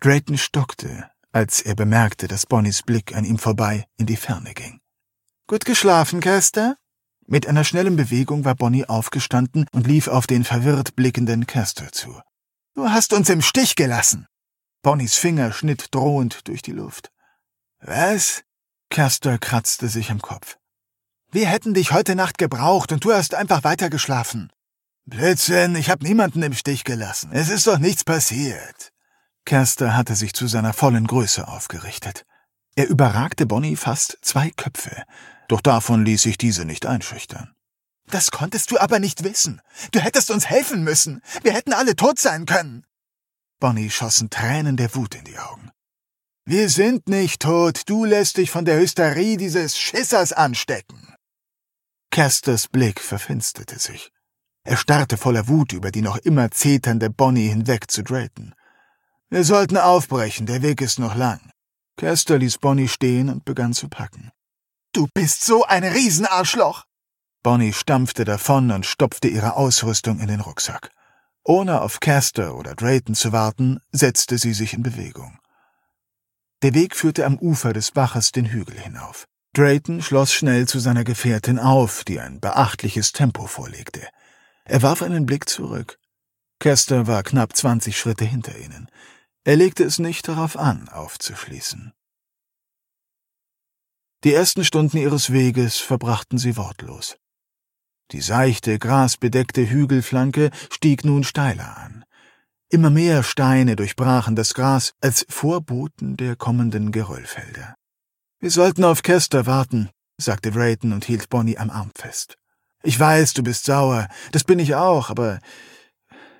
Drayton stockte, als er bemerkte, dass Bonnies Blick an ihm vorbei in die Ferne ging. Gut geschlafen, Caster? Mit einer schnellen Bewegung war Bonnie aufgestanden und lief auf den verwirrt blickenden Caster zu. Du hast uns im Stich gelassen. Bonnies Finger schnitt drohend durch die Luft. Was? Caster kratzte sich am Kopf. Wir hätten dich heute Nacht gebraucht und du hast einfach weitergeschlafen. Blödsinn, ich hab niemanden im Stich gelassen. Es ist doch nichts passiert. Kerster hatte sich zu seiner vollen Größe aufgerichtet. Er überragte Bonnie fast zwei Köpfe, doch davon ließ sich diese nicht einschüchtern. Das konntest du aber nicht wissen. Du hättest uns helfen müssen. Wir hätten alle tot sein können. Bonnie schossen Tränen der Wut in die Augen. Wir sind nicht tot. Du lässt dich von der Hysterie dieses Schissers anstecken. Kersters Blick verfinsterte sich. Er starrte voller Wut über die noch immer zeternde Bonnie hinweg zu Drayton. Wir sollten aufbrechen, der Weg ist noch lang. Kerster ließ Bonnie stehen und begann zu packen. Du bist so ein Riesenarschloch! Bonnie stampfte davon und stopfte ihre Ausrüstung in den Rucksack. Ohne auf Caster oder Drayton zu warten, setzte sie sich in Bewegung. Der Weg führte am Ufer des Baches den Hügel hinauf. Drayton schloss schnell zu seiner Gefährtin auf, die ein beachtliches Tempo vorlegte. Er warf einen Blick zurück. Kester war knapp zwanzig Schritte hinter ihnen. Er legte es nicht darauf an, aufzuschließen. Die ersten Stunden ihres Weges verbrachten sie wortlos. Die seichte, grasbedeckte Hügelflanke stieg nun steiler an. Immer mehr Steine durchbrachen das Gras als Vorboten der kommenden Geröllfelder. Wir sollten auf Kester warten, sagte Drayton und hielt Bonnie am Arm fest. Ich weiß, du bist sauer, das bin ich auch, aber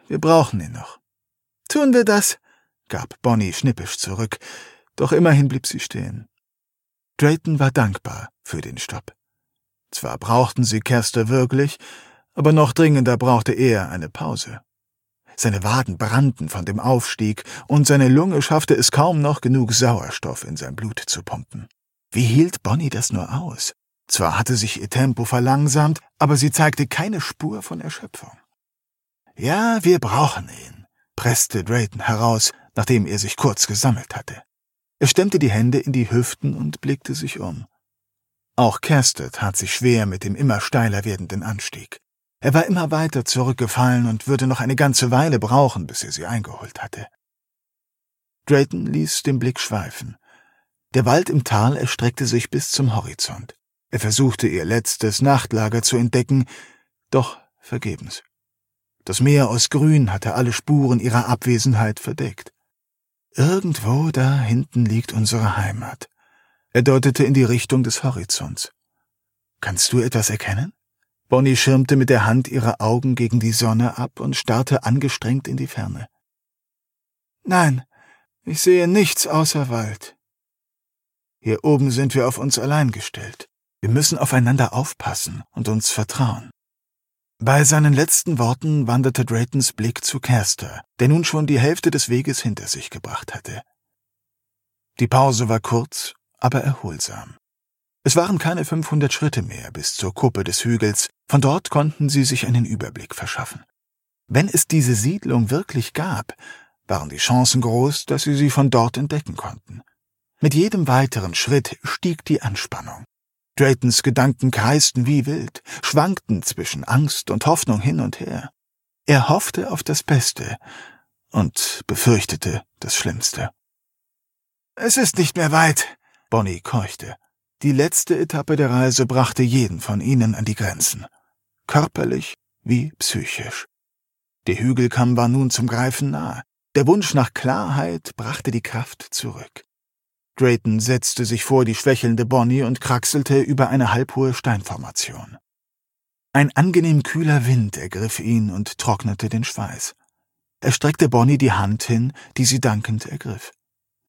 wir brauchen ihn noch. Tun wir das? gab Bonnie schnippisch zurück, doch immerhin blieb sie stehen. Drayton war dankbar für den Stopp. Zwar brauchten sie Kester wirklich, aber noch dringender brauchte er eine Pause. Seine Waden brannten von dem Aufstieg, und seine Lunge schaffte es kaum noch genug Sauerstoff in sein Blut zu pumpen. Wie hielt Bonnie das nur aus? Zwar hatte sich ihr Tempo verlangsamt, aber sie zeigte keine Spur von Erschöpfung. Ja, wir brauchen ihn, presste Drayton heraus, nachdem er sich kurz gesammelt hatte. Er stemmte die Hände in die Hüften und blickte sich um. Auch Kerster tat sich schwer mit dem immer steiler werdenden Anstieg. Er war immer weiter zurückgefallen und würde noch eine ganze Weile brauchen, bis er sie eingeholt hatte. Drayton ließ den Blick schweifen. Der Wald im Tal erstreckte sich bis zum Horizont. Er versuchte ihr letztes Nachtlager zu entdecken, doch vergebens. Das Meer aus Grün hatte alle Spuren ihrer Abwesenheit verdeckt. Irgendwo da hinten liegt unsere Heimat. Er deutete in die Richtung des Horizonts. Kannst du etwas erkennen? Bonnie schirmte mit der Hand ihre Augen gegen die Sonne ab und starrte angestrengt in die Ferne. Nein, ich sehe nichts außer Wald. Hier oben sind wir auf uns allein gestellt. Wir müssen aufeinander aufpassen und uns vertrauen. Bei seinen letzten Worten wanderte Draytons Blick zu Caster, der nun schon die Hälfte des Weges hinter sich gebracht hatte. Die Pause war kurz, aber erholsam. Es waren keine 500 Schritte mehr bis zur Kuppe des Hügels, von dort konnten sie sich einen Überblick verschaffen. Wenn es diese Siedlung wirklich gab, waren die Chancen groß, dass sie sie von dort entdecken konnten. Mit jedem weiteren Schritt stieg die Anspannung. Draytons Gedanken kreisten wie wild, schwankten zwischen Angst und Hoffnung hin und her. Er hoffte auf das Beste und befürchtete das Schlimmste. Es ist nicht mehr weit, Bonnie keuchte. Die letzte Etappe der Reise brachte jeden von ihnen an die Grenzen, körperlich wie psychisch. Der Hügelkamm war nun zum Greifen nahe. Der Wunsch nach Klarheit brachte die Kraft zurück. Drayton setzte sich vor die schwächelnde Bonnie und kraxelte über eine halbhohe Steinformation. Ein angenehm kühler Wind ergriff ihn und trocknete den Schweiß. Er streckte Bonnie die Hand hin, die sie dankend ergriff.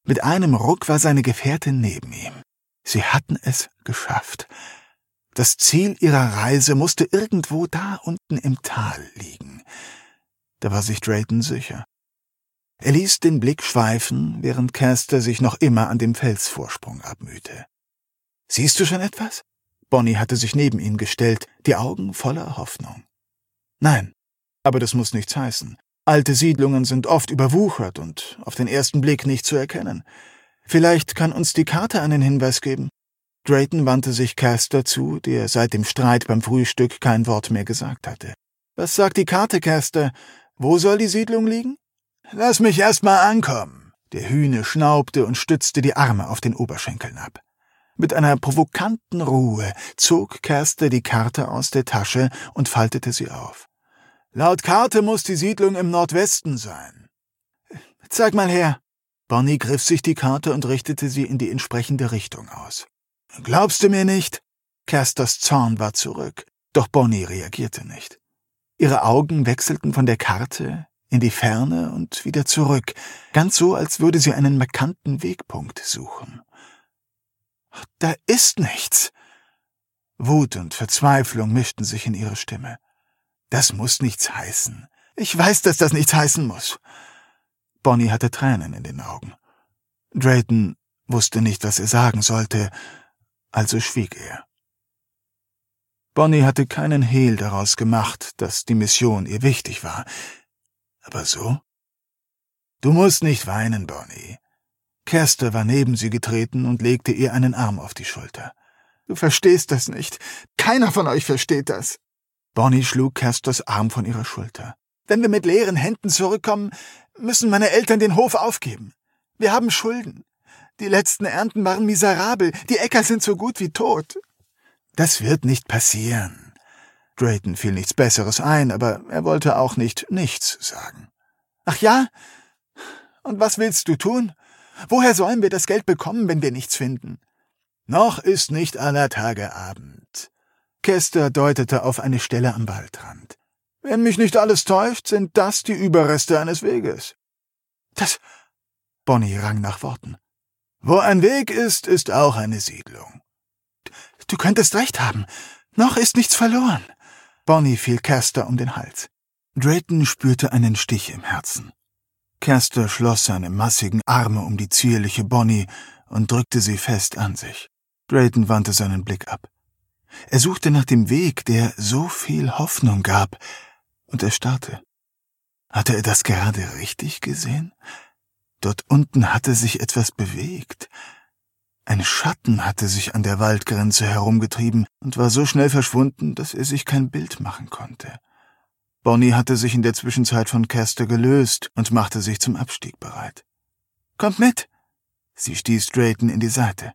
Mit einem Ruck war seine Gefährtin neben ihm. Sie hatten es geschafft. Das Ziel ihrer Reise musste irgendwo da unten im Tal liegen. Da war sich Drayton sicher. Er ließ den Blick schweifen, während Caster sich noch immer an dem Felsvorsprung abmühte. Siehst du schon etwas? Bonnie hatte sich neben ihn gestellt, die Augen voller Hoffnung. Nein, aber das muss nichts heißen. Alte Siedlungen sind oft überwuchert und auf den ersten Blick nicht zu erkennen. Vielleicht kann uns die Karte einen Hinweis geben. Drayton wandte sich Caster zu, der seit dem Streit beim Frühstück kein Wort mehr gesagt hatte. Was sagt die Karte, Caster? Wo soll die Siedlung liegen? Lass mich erst mal ankommen. Der Hühne schnaubte und stützte die Arme auf den Oberschenkeln ab. Mit einer provokanten Ruhe zog Kerste die Karte aus der Tasche und faltete sie auf. Laut Karte muss die Siedlung im Nordwesten sein. Zeig mal her. Bonnie griff sich die Karte und richtete sie in die entsprechende Richtung aus. Glaubst du mir nicht? Kersters Zorn war zurück, doch Bonnie reagierte nicht. Ihre Augen wechselten von der Karte in die Ferne und wieder zurück, ganz so, als würde sie einen markanten Wegpunkt suchen. Da ist nichts. Wut und Verzweiflung mischten sich in ihre Stimme. Das muss nichts heißen. Ich weiß, dass das nichts heißen muss. Bonnie hatte Tränen in den Augen. Drayton wusste nicht, was er sagen sollte, also schwieg er. Bonnie hatte keinen Hehl daraus gemacht, dass die Mission ihr wichtig war. Aber so? Du musst nicht weinen, Bonnie. Kerster war neben sie getreten und legte ihr einen Arm auf die Schulter. Du verstehst das nicht. Keiner von euch versteht das. Bonnie schlug Kersters Arm von ihrer Schulter. Wenn wir mit leeren Händen zurückkommen, müssen meine Eltern den Hof aufgeben. Wir haben Schulden. Die letzten Ernten waren miserabel. Die Äcker sind so gut wie tot. Das wird nicht passieren. Drayton fiel nichts Besseres ein, aber er wollte auch nicht nichts sagen. Ach ja? Und was willst du tun? Woher sollen wir das Geld bekommen, wenn wir nichts finden? Noch ist nicht aller Tage Abend. Kester deutete auf eine Stelle am Waldrand. Wenn mich nicht alles täuscht, sind das die Überreste eines Weges. Das. Bonnie rang nach Worten. Wo ein Weg ist, ist auch eine Siedlung. Du könntest recht haben. Noch ist nichts verloren. Bonnie fiel Caster um den Hals. Drayton spürte einen Stich im Herzen. Caster schloss seine massigen Arme um die zierliche Bonnie und drückte sie fest an sich. Drayton wandte seinen Blick ab. Er suchte nach dem Weg, der so viel Hoffnung gab, und er starrte. Hatte er das gerade richtig gesehen? Dort unten hatte sich etwas bewegt. Ein Schatten hatte sich an der Waldgrenze herumgetrieben und war so schnell verschwunden, dass er sich kein Bild machen konnte. Bonnie hatte sich in der Zwischenzeit von Caster gelöst und machte sich zum Abstieg bereit. Kommt mit! Sie stieß Drayton in die Seite.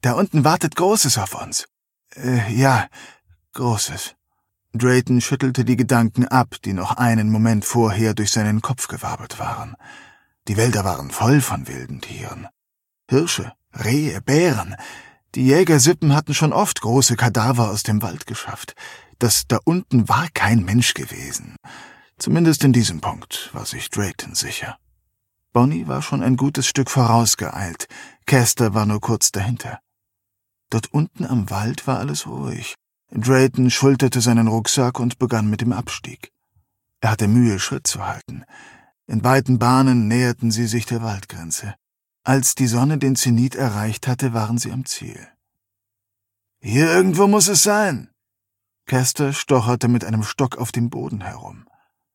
Da unten wartet Großes auf uns. Äh, ja, Großes. Drayton schüttelte die Gedanken ab, die noch einen Moment vorher durch seinen Kopf gewabelt waren. Die Wälder waren voll von wilden Tieren. Hirsche, Rehe, Bären. Die Jägersippen hatten schon oft große Kadaver aus dem Wald geschafft. Das da unten war kein Mensch gewesen. Zumindest in diesem Punkt war sich Drayton sicher. Bonnie war schon ein gutes Stück vorausgeeilt. Caster war nur kurz dahinter. Dort unten am Wald war alles ruhig. Drayton schulterte seinen Rucksack und begann mit dem Abstieg. Er hatte Mühe, Schritt zu halten. In weiten Bahnen näherten sie sich der Waldgrenze. Als die Sonne den Zenit erreicht hatte, waren sie am Ziel. Hier irgendwo muss es sein. Kester stocherte mit einem Stock auf dem Boden herum.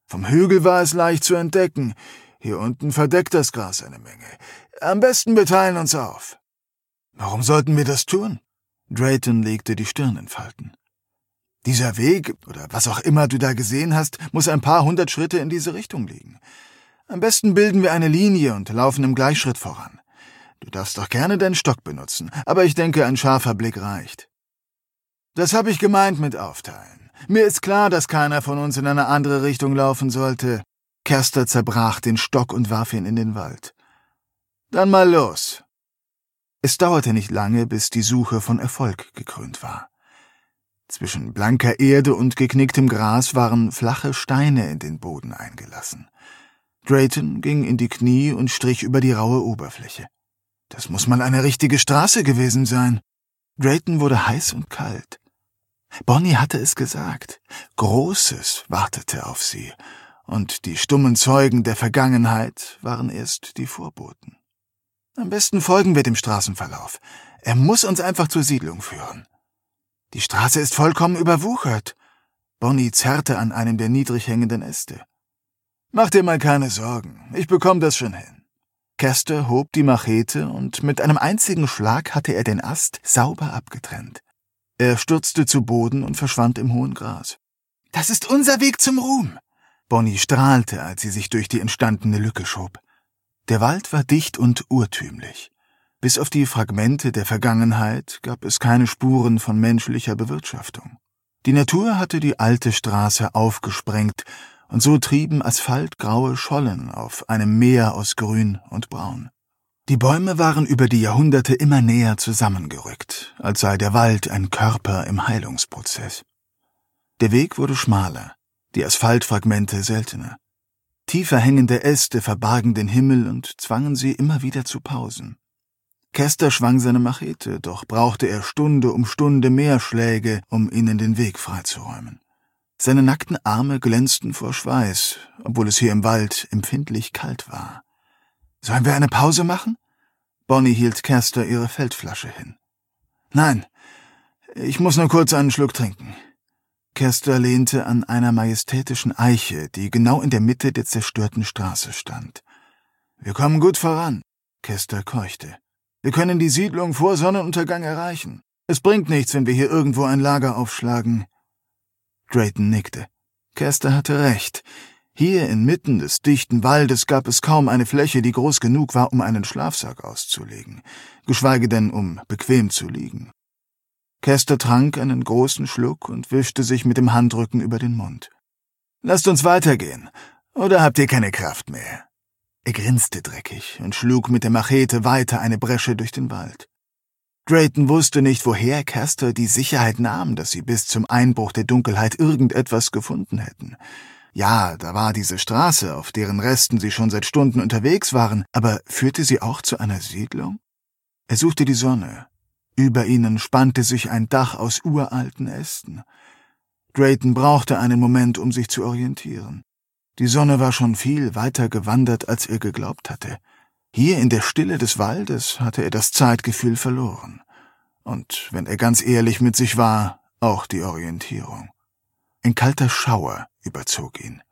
Vom Hügel war es leicht zu entdecken. Hier unten verdeckt das Gras eine Menge. Am besten wir teilen uns auf. Warum sollten wir das tun? Drayton legte die Stirn in Falten. Dieser Weg, oder was auch immer du da gesehen hast, muss ein paar hundert Schritte in diese Richtung liegen. Am besten bilden wir eine Linie und laufen im Gleichschritt voran. Du darfst doch gerne deinen Stock benutzen, aber ich denke, ein scharfer Blick reicht. Das habe ich gemeint mit aufteilen. Mir ist klar, dass keiner von uns in eine andere Richtung laufen sollte. Kerster zerbrach den Stock und warf ihn in den Wald. Dann mal los. Es dauerte nicht lange, bis die Suche von Erfolg gekrönt war. Zwischen blanker Erde und geknicktem Gras waren flache Steine in den Boden eingelassen. Drayton ging in die Knie und strich über die raue Oberfläche. Das muss mal eine richtige Straße gewesen sein. Drayton wurde heiß und kalt. Bonnie hatte es gesagt. Großes wartete auf sie, und die stummen Zeugen der Vergangenheit waren erst die Vorboten. Am besten folgen wir dem Straßenverlauf. Er muss uns einfach zur Siedlung führen. Die Straße ist vollkommen überwuchert. Bonnie zerrte an einem der niedrig hängenden Äste. Mach dir mal keine Sorgen, ich bekomme das schon hin. Kester hob die Machete und mit einem einzigen Schlag hatte er den Ast sauber abgetrennt. Er stürzte zu Boden und verschwand im hohen Gras. Das ist unser Weg zum Ruhm! Bonnie strahlte, als sie sich durch die entstandene Lücke schob. Der Wald war dicht und urtümlich. Bis auf die Fragmente der Vergangenheit gab es keine Spuren von menschlicher Bewirtschaftung. Die Natur hatte die alte Straße aufgesprengt und so trieben asphaltgraue Schollen auf einem Meer aus Grün und Braun. Die Bäume waren über die Jahrhunderte immer näher zusammengerückt, als sei der Wald ein Körper im Heilungsprozess. Der Weg wurde schmaler, die Asphaltfragmente seltener. Tiefer hängende Äste verbargen den Himmel und zwangen sie immer wieder zu Pausen. Kester schwang seine Machete, doch brauchte er Stunde um Stunde mehr Schläge, um ihnen den Weg freizuräumen. Seine nackten Arme glänzten vor Schweiß, obwohl es hier im Wald empfindlich kalt war. Sollen wir eine Pause machen? Bonnie hielt Kerster ihre Feldflasche hin. Nein, ich muss nur kurz einen Schluck trinken. Kerster lehnte an einer majestätischen Eiche, die genau in der Mitte der zerstörten Straße stand. Wir kommen gut voran. Kester keuchte. Wir können die Siedlung vor Sonnenuntergang erreichen. Es bringt nichts, wenn wir hier irgendwo ein Lager aufschlagen. Drayton nickte. Kester hatte recht. Hier inmitten des dichten Waldes gab es kaum eine Fläche, die groß genug war, um einen Schlafsack auszulegen, geschweige denn um bequem zu liegen. Kester trank einen großen Schluck und wischte sich mit dem Handrücken über den Mund. Lasst uns weitergehen, oder habt ihr keine Kraft mehr? Er grinste dreckig und schlug mit der Machete weiter eine Bresche durch den Wald. Drayton wusste nicht, woher Castor die Sicherheit nahm, dass sie bis zum Einbruch der Dunkelheit irgendetwas gefunden hätten. Ja, da war diese Straße, auf deren Resten sie schon seit Stunden unterwegs waren, aber führte sie auch zu einer Siedlung? Er suchte die Sonne. Über ihnen spannte sich ein Dach aus uralten Ästen. Drayton brauchte einen Moment, um sich zu orientieren. Die Sonne war schon viel weiter gewandert, als er geglaubt hatte. Hier in der Stille des Waldes hatte er das Zeitgefühl verloren. Und wenn er ganz ehrlich mit sich war, auch die Orientierung. Ein kalter Schauer überzog ihn.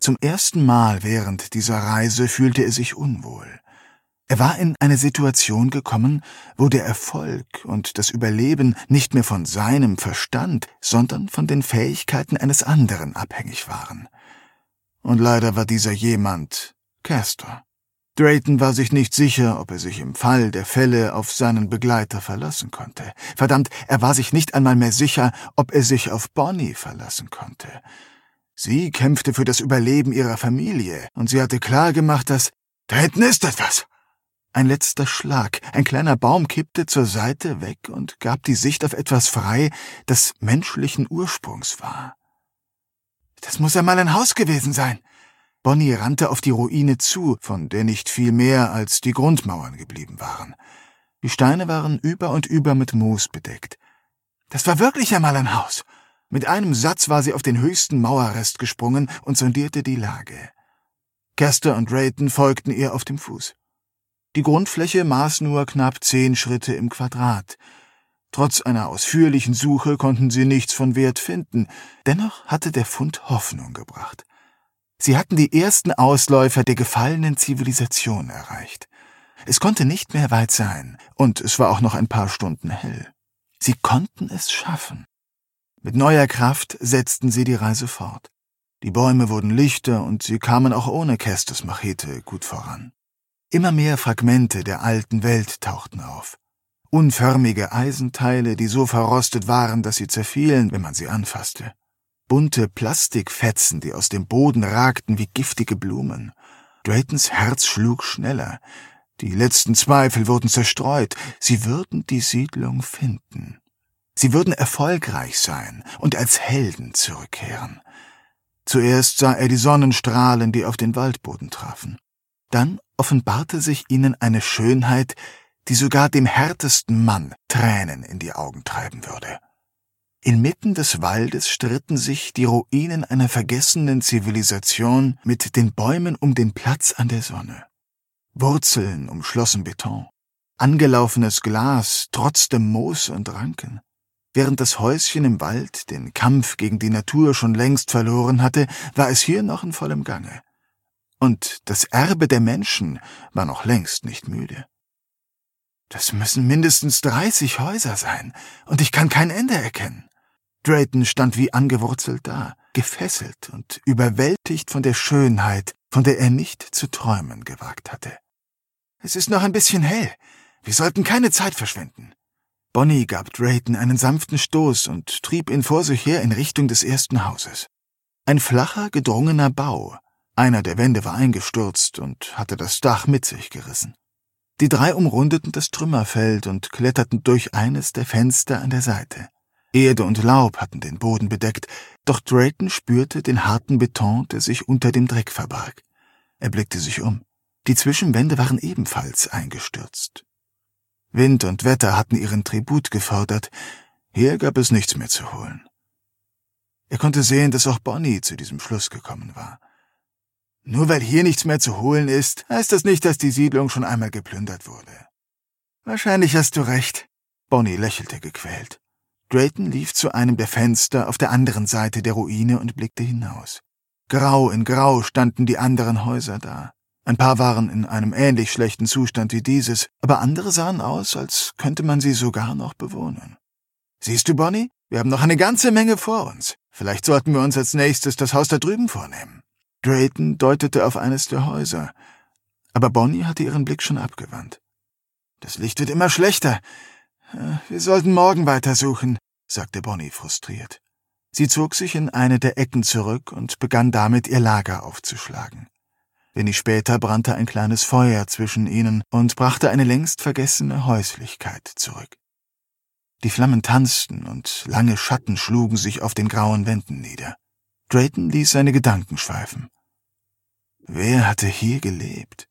Zum ersten Mal während dieser Reise fühlte er sich unwohl. Er war in eine Situation gekommen, wo der Erfolg und das Überleben nicht mehr von seinem Verstand, sondern von den Fähigkeiten eines anderen abhängig waren. Und leider war dieser jemand Castor. Drayton war sich nicht sicher, ob er sich im Fall der Fälle auf seinen Begleiter verlassen konnte. Verdammt, er war sich nicht einmal mehr sicher, ob er sich auf Bonnie verlassen konnte. Sie kämpfte für das Überleben ihrer Familie, und sie hatte klar gemacht, dass da hinten ist etwas. Ein letzter Schlag, ein kleiner Baum kippte zur Seite weg und gab die Sicht auf etwas frei, das menschlichen Ursprungs war. Das muss einmal ein Haus gewesen sein. Bonnie rannte auf die Ruine zu, von der nicht viel mehr als die Grundmauern geblieben waren. Die Steine waren über und über mit Moos bedeckt. Das war wirklich einmal ein Haus. Mit einem Satz war sie auf den höchsten Mauerrest gesprungen und sondierte die Lage. Kester und Drayton folgten ihr auf dem Fuß. Die Grundfläche maß nur knapp zehn Schritte im Quadrat. Trotz einer ausführlichen Suche konnten sie nichts von Wert finden, dennoch hatte der Fund Hoffnung gebracht. Sie hatten die ersten Ausläufer der gefallenen Zivilisation erreicht. Es konnte nicht mehr weit sein, und es war auch noch ein paar Stunden hell. Sie konnten es schaffen. Mit neuer Kraft setzten sie die Reise fort. Die Bäume wurden lichter und sie kamen auch ohne Kestes Machete gut voran. Immer mehr Fragmente der alten Welt tauchten auf. Unförmige Eisenteile, die so verrostet waren, dass sie zerfielen, wenn man sie anfasste. Bunte Plastikfetzen, die aus dem Boden ragten wie giftige Blumen. Draytons Herz schlug schneller. Die letzten Zweifel wurden zerstreut. Sie würden die Siedlung finden. Sie würden erfolgreich sein und als Helden zurückkehren. Zuerst sah er die Sonnenstrahlen, die auf den Waldboden trafen. Dann offenbarte sich ihnen eine Schönheit, die sogar dem härtesten Mann Tränen in die Augen treiben würde. Inmitten des Waldes stritten sich die Ruinen einer vergessenen Zivilisation mit den Bäumen um den Platz an der Sonne. Wurzeln umschlossen Beton, angelaufenes Glas trotzte Moos und Ranken. Während das Häuschen im Wald den Kampf gegen die Natur schon längst verloren hatte, war es hier noch in vollem Gange und das Erbe der Menschen war noch längst nicht müde. Das müssen mindestens dreißig Häuser sein, und ich kann kein Ende erkennen. Drayton stand wie angewurzelt da, gefesselt und überwältigt von der Schönheit, von der er nicht zu träumen gewagt hatte. Es ist noch ein bisschen hell. Wir sollten keine Zeit verschwenden. Bonnie gab Drayton einen sanften Stoß und trieb ihn vor sich her in Richtung des ersten Hauses. Ein flacher, gedrungener Bau, einer der Wände war eingestürzt und hatte das Dach mit sich gerissen. Die drei umrundeten das Trümmerfeld und kletterten durch eines der Fenster an der Seite. Erde und Laub hatten den Boden bedeckt, doch Drayton spürte den harten Beton, der sich unter dem Dreck verbarg. Er blickte sich um. Die Zwischenwände waren ebenfalls eingestürzt. Wind und Wetter hatten ihren Tribut gefordert, hier gab es nichts mehr zu holen. Er konnte sehen, dass auch Bonnie zu diesem Schluss gekommen war. Nur weil hier nichts mehr zu holen ist, heißt das nicht, dass die Siedlung schon einmal geplündert wurde. Wahrscheinlich hast du recht. Bonnie lächelte gequält. Drayton lief zu einem der Fenster auf der anderen Seite der Ruine und blickte hinaus. Grau in Grau standen die anderen Häuser da. Ein paar waren in einem ähnlich schlechten Zustand wie dieses, aber andere sahen aus, als könnte man sie sogar noch bewohnen. Siehst du, Bonnie? Wir haben noch eine ganze Menge vor uns. Vielleicht sollten wir uns als nächstes das Haus da drüben vornehmen. Drayton deutete auf eines der Häuser, aber Bonnie hatte ihren Blick schon abgewandt. Das Licht wird immer schlechter. Äh, wir sollten morgen weitersuchen, sagte Bonnie frustriert. Sie zog sich in eine der Ecken zurück und begann damit, ihr Lager aufzuschlagen. Wenig später brannte ein kleines Feuer zwischen ihnen und brachte eine längst vergessene Häuslichkeit zurück. Die Flammen tanzten und lange Schatten schlugen sich auf den grauen Wänden nieder. Drayton ließ seine Gedanken schweifen. Wer hatte hier gelebt?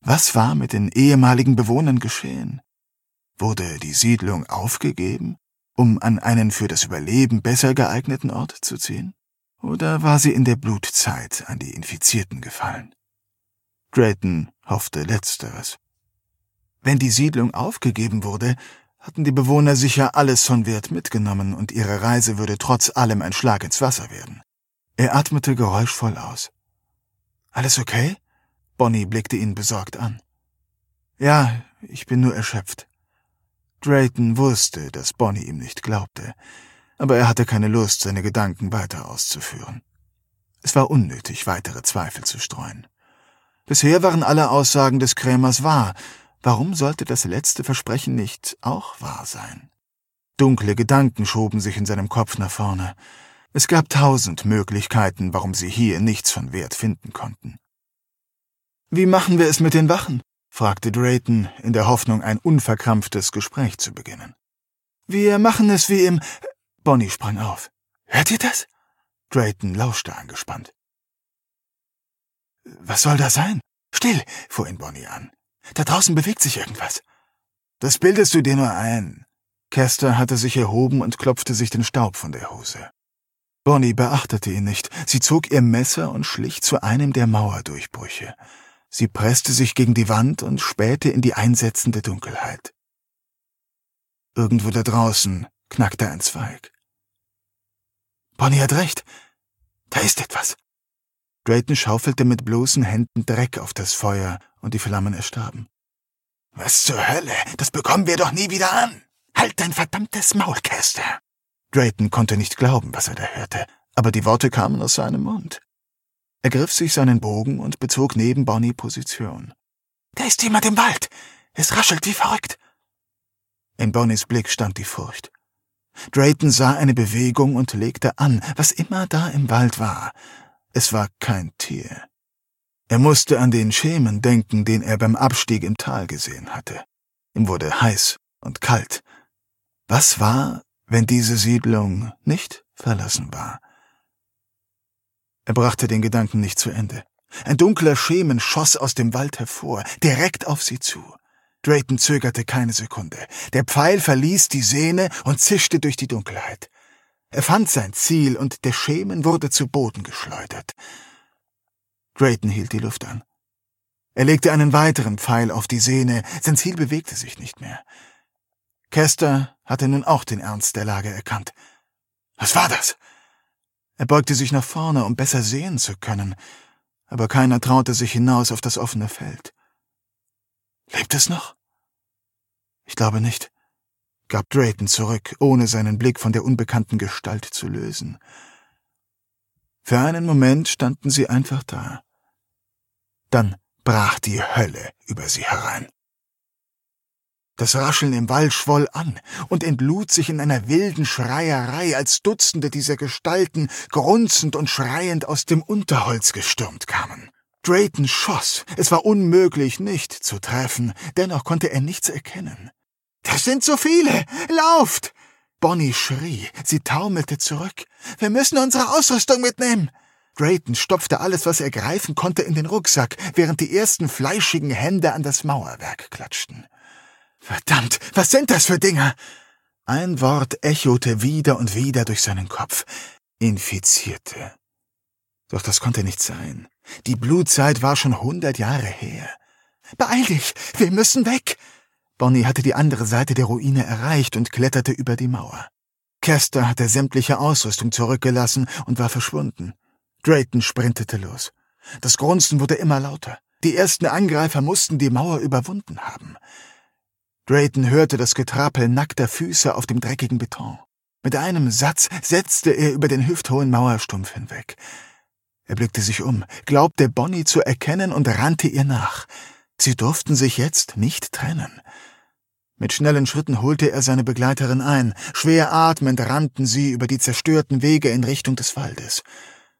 Was war mit den ehemaligen Bewohnern geschehen? Wurde die Siedlung aufgegeben, um an einen für das Überleben besser geeigneten Ort zu ziehen? Oder war sie in der Blutzeit an die Infizierten gefallen? Drayton hoffte letzteres. Wenn die Siedlung aufgegeben wurde, hatten die Bewohner sicher alles von Wert mitgenommen und ihre Reise würde trotz allem ein Schlag ins Wasser werden. Er atmete geräuschvoll aus. Alles okay? Bonnie blickte ihn besorgt an. Ja, ich bin nur erschöpft. Drayton wusste, dass Bonnie ihm nicht glaubte, aber er hatte keine Lust, seine Gedanken weiter auszuführen. Es war unnötig, weitere Zweifel zu streuen. Bisher waren alle Aussagen des Krämers wahr. Warum sollte das letzte Versprechen nicht auch wahr sein? Dunkle Gedanken schoben sich in seinem Kopf nach vorne. Es gab tausend Möglichkeiten, warum sie hier nichts von Wert finden konnten. Wie machen wir es mit den Wachen? fragte Drayton, in der Hoffnung, ein unverkrampftes Gespräch zu beginnen. Wir machen es wie im. Bonnie sprang auf. Hört ihr das? Drayton lauschte angespannt. Was soll das sein? Still, fuhr ihn Bonnie an. Da draußen bewegt sich irgendwas. Das bildest du dir nur ein. Kester hatte sich erhoben und klopfte sich den Staub von der Hose. Bonnie beachtete ihn nicht. Sie zog ihr Messer und schlich zu einem der Mauerdurchbrüche. Sie presste sich gegen die Wand und spähte in die einsetzende Dunkelheit. Irgendwo da draußen knackte ein Zweig. Bonnie hat recht. Da ist etwas. Drayton schaufelte mit bloßen Händen Dreck auf das Feuer und die Flammen erstarben. Was zur Hölle? Das bekommen wir doch nie wieder an. Halt dein verdammtes Maul. Drayton konnte nicht glauben, was er da hörte, aber die Worte kamen aus seinem Mund. Er griff sich seinen Bogen und bezog neben Bonnie Position. Da ist jemand im Wald. Es raschelt wie verrückt. In Bonnies Blick stand die Furcht. Drayton sah eine Bewegung und legte an, was immer da im Wald war. Es war kein Tier. Er musste an den Schemen denken, den er beim Abstieg im Tal gesehen hatte. Ihm wurde heiß und kalt. Was war, wenn diese Siedlung nicht verlassen war? Er brachte den Gedanken nicht zu Ende. Ein dunkler Schemen schoss aus dem Wald hervor, direkt auf sie zu. Drayton zögerte keine Sekunde. Der Pfeil verließ die Sehne und zischte durch die Dunkelheit. Er fand sein Ziel und der Schemen wurde zu Boden geschleudert. Drayton hielt die Luft an. Er legte einen weiteren Pfeil auf die Sehne, sein Ziel bewegte sich nicht mehr. Kester hatte nun auch den Ernst der Lage erkannt. Was war das? Er beugte sich nach vorne, um besser sehen zu können, aber keiner traute sich hinaus auf das offene Feld. Lebt es noch? Ich glaube nicht, gab Drayton zurück, ohne seinen Blick von der unbekannten Gestalt zu lösen. Für einen Moment standen sie einfach da. Dann brach die Hölle über sie herein. Das Rascheln im Wald schwoll an und entlud sich in einer wilden Schreierei, als Dutzende dieser Gestalten grunzend und schreiend aus dem Unterholz gestürmt kamen. Drayton schoss. Es war unmöglich, nicht zu treffen. Dennoch konnte er nichts erkennen. Das sind so viele! Lauft! Bonnie schrie. Sie taumelte zurück. Wir müssen unsere Ausrüstung mitnehmen. Drayton stopfte alles, was er greifen konnte, in den Rucksack, während die ersten fleischigen Hände an das Mauerwerk klatschten. Verdammt, was sind das für Dinger? Ein Wort echote wieder und wieder durch seinen Kopf. Infizierte. Doch das konnte nicht sein. Die Blutzeit war schon hundert Jahre her. Beeil dich, wir müssen weg. Bonnie hatte die andere Seite der Ruine erreicht und kletterte über die Mauer. Kester hatte sämtliche Ausrüstung zurückgelassen und war verschwunden. Drayton sprintete los. Das Grunzen wurde immer lauter. Die ersten Angreifer mussten die Mauer überwunden haben. Drayton hörte das Getrappel nackter Füße auf dem dreckigen Beton. Mit einem Satz setzte er über den hüfthohen Mauerstumpf hinweg. Er blickte sich um, glaubte Bonnie zu erkennen und rannte ihr nach. Sie durften sich jetzt nicht trennen. Mit schnellen Schritten holte er seine Begleiterin ein. Schwer atmend rannten sie über die zerstörten Wege in Richtung des Waldes.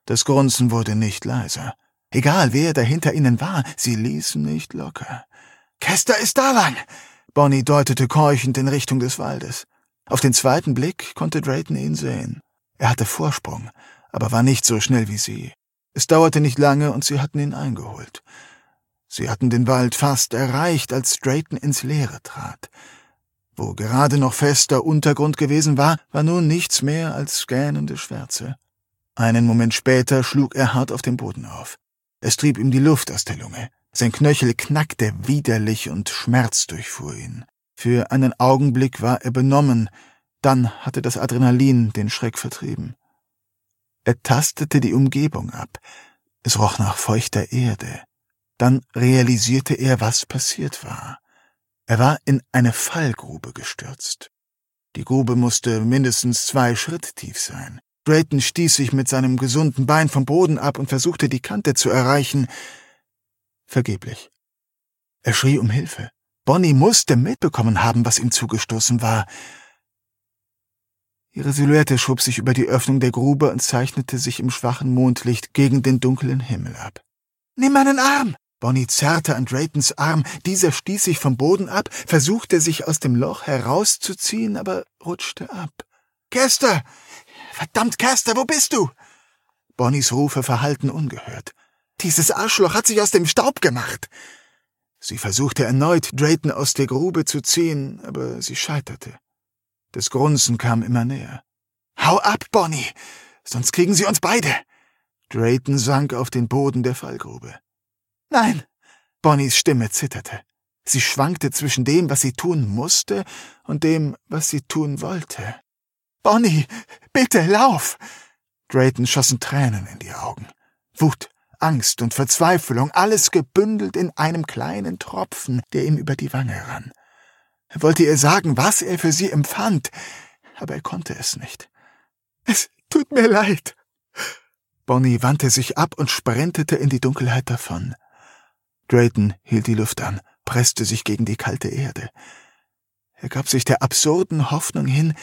Das Grunzen wurde nicht leiser. Egal wer da hinter ihnen war, sie ließen nicht locker. Kester ist da lang! Bonnie deutete keuchend in Richtung des Waldes. Auf den zweiten Blick konnte Drayton ihn sehen. Er hatte Vorsprung, aber war nicht so schnell wie sie. Es dauerte nicht lange und sie hatten ihn eingeholt. Sie hatten den Wald fast erreicht, als Drayton ins Leere trat. Wo gerade noch fester Untergrund gewesen war, war nun nichts mehr als gähnende Schwärze. Einen Moment später schlug er hart auf den Boden auf. Es trieb ihm die Luft aus der Lunge. Sein Knöchel knackte widerlich und Schmerz durchfuhr ihn. Für einen Augenblick war er benommen, dann hatte das Adrenalin den Schreck vertrieben. Er tastete die Umgebung ab. Es roch nach feuchter Erde. Dann realisierte er, was passiert war. Er war in eine Fallgrube gestürzt. Die Grube musste mindestens zwei Schritt tief sein. Drayton stieß sich mit seinem gesunden Bein vom Boden ab und versuchte die Kante zu erreichen. Vergeblich. Er schrie um Hilfe. Bonnie musste mitbekommen haben, was ihm zugestoßen war. Ihre Silhouette schob sich über die Öffnung der Grube und zeichnete sich im schwachen Mondlicht gegen den dunklen Himmel ab. Nimm meinen Arm! Bonnie zerrte an Draytons Arm, dieser stieß sich vom Boden ab, versuchte sich aus dem Loch herauszuziehen, aber rutschte ab. Kester! Verdammt, Kester, wo bist du? Bonnies Rufe verhallten ungehört. Dieses Arschloch hat sich aus dem Staub gemacht. Sie versuchte erneut, Drayton aus der Grube zu ziehen, aber sie scheiterte. Das Grunzen kam immer näher. Hau ab, Bonnie, sonst kriegen sie uns beide. Drayton sank auf den Boden der Fallgrube. Nein! Bonnies Stimme zitterte. Sie schwankte zwischen dem, was sie tun musste, und dem, was sie tun wollte. Bonnie, bitte lauf! Drayton schossen Tränen in die Augen. Wut, Angst und Verzweiflung, alles gebündelt in einem kleinen Tropfen, der ihm über die Wange rann. Er wollte ihr sagen, was er für sie empfand, aber er konnte es nicht. Es tut mir leid. Bonnie wandte sich ab und sprintete in die Dunkelheit davon. Drayton hielt die Luft an, presste sich gegen die kalte Erde. Er gab sich der absurden Hoffnung hin,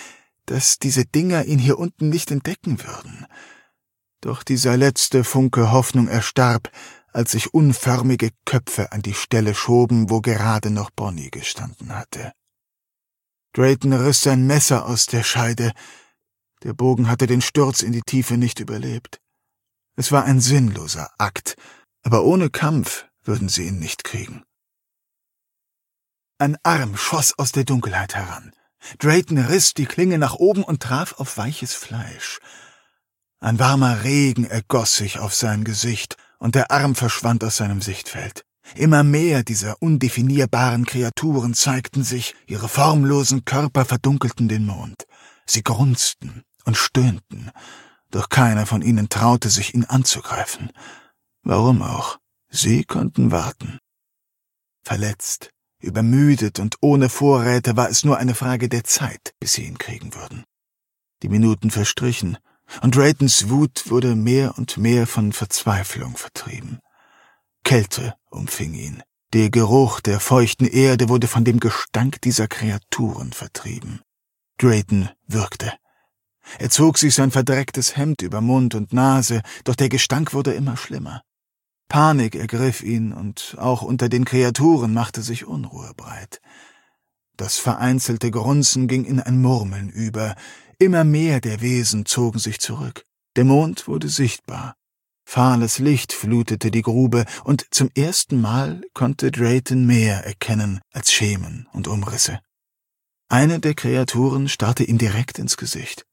dass diese Dinger ihn hier unten nicht entdecken würden. Doch dieser letzte Funke Hoffnung erstarb, als sich unförmige Köpfe an die Stelle schoben, wo gerade noch Bonnie gestanden hatte. Drayton riss sein Messer aus der Scheide. Der Bogen hatte den Sturz in die Tiefe nicht überlebt. Es war ein sinnloser Akt, aber ohne Kampf würden sie ihn nicht kriegen. Ein Arm schoss aus der Dunkelheit heran. Drayton riss die Klinge nach oben und traf auf weiches Fleisch. Ein warmer Regen ergoss sich auf sein Gesicht, und der Arm verschwand aus seinem Sichtfeld. Immer mehr dieser undefinierbaren Kreaturen zeigten sich, ihre formlosen Körper verdunkelten den Mond. Sie grunzten und stöhnten, doch keiner von ihnen traute sich, ihn anzugreifen. Warum auch? Sie konnten warten. Verletzt, übermüdet und ohne Vorräte war es nur eine Frage der Zeit, bis sie ihn kriegen würden. Die Minuten verstrichen, und Draytons Wut wurde mehr und mehr von Verzweiflung vertrieben. Kälte umfing ihn. Der Geruch der feuchten Erde wurde von dem Gestank dieser Kreaturen vertrieben. Drayton wirkte. Er zog sich sein verdrecktes Hemd über Mund und Nase, doch der Gestank wurde immer schlimmer. Panik ergriff ihn, und auch unter den Kreaturen machte sich Unruhe breit. Das vereinzelte Grunzen ging in ein Murmeln über, Immer mehr der Wesen zogen sich zurück. Der Mond wurde sichtbar. Fahles Licht flutete die Grube, und zum ersten Mal konnte Drayton mehr erkennen als Schemen und Umrisse. Eine der Kreaturen starrte ihm direkt ins Gesicht.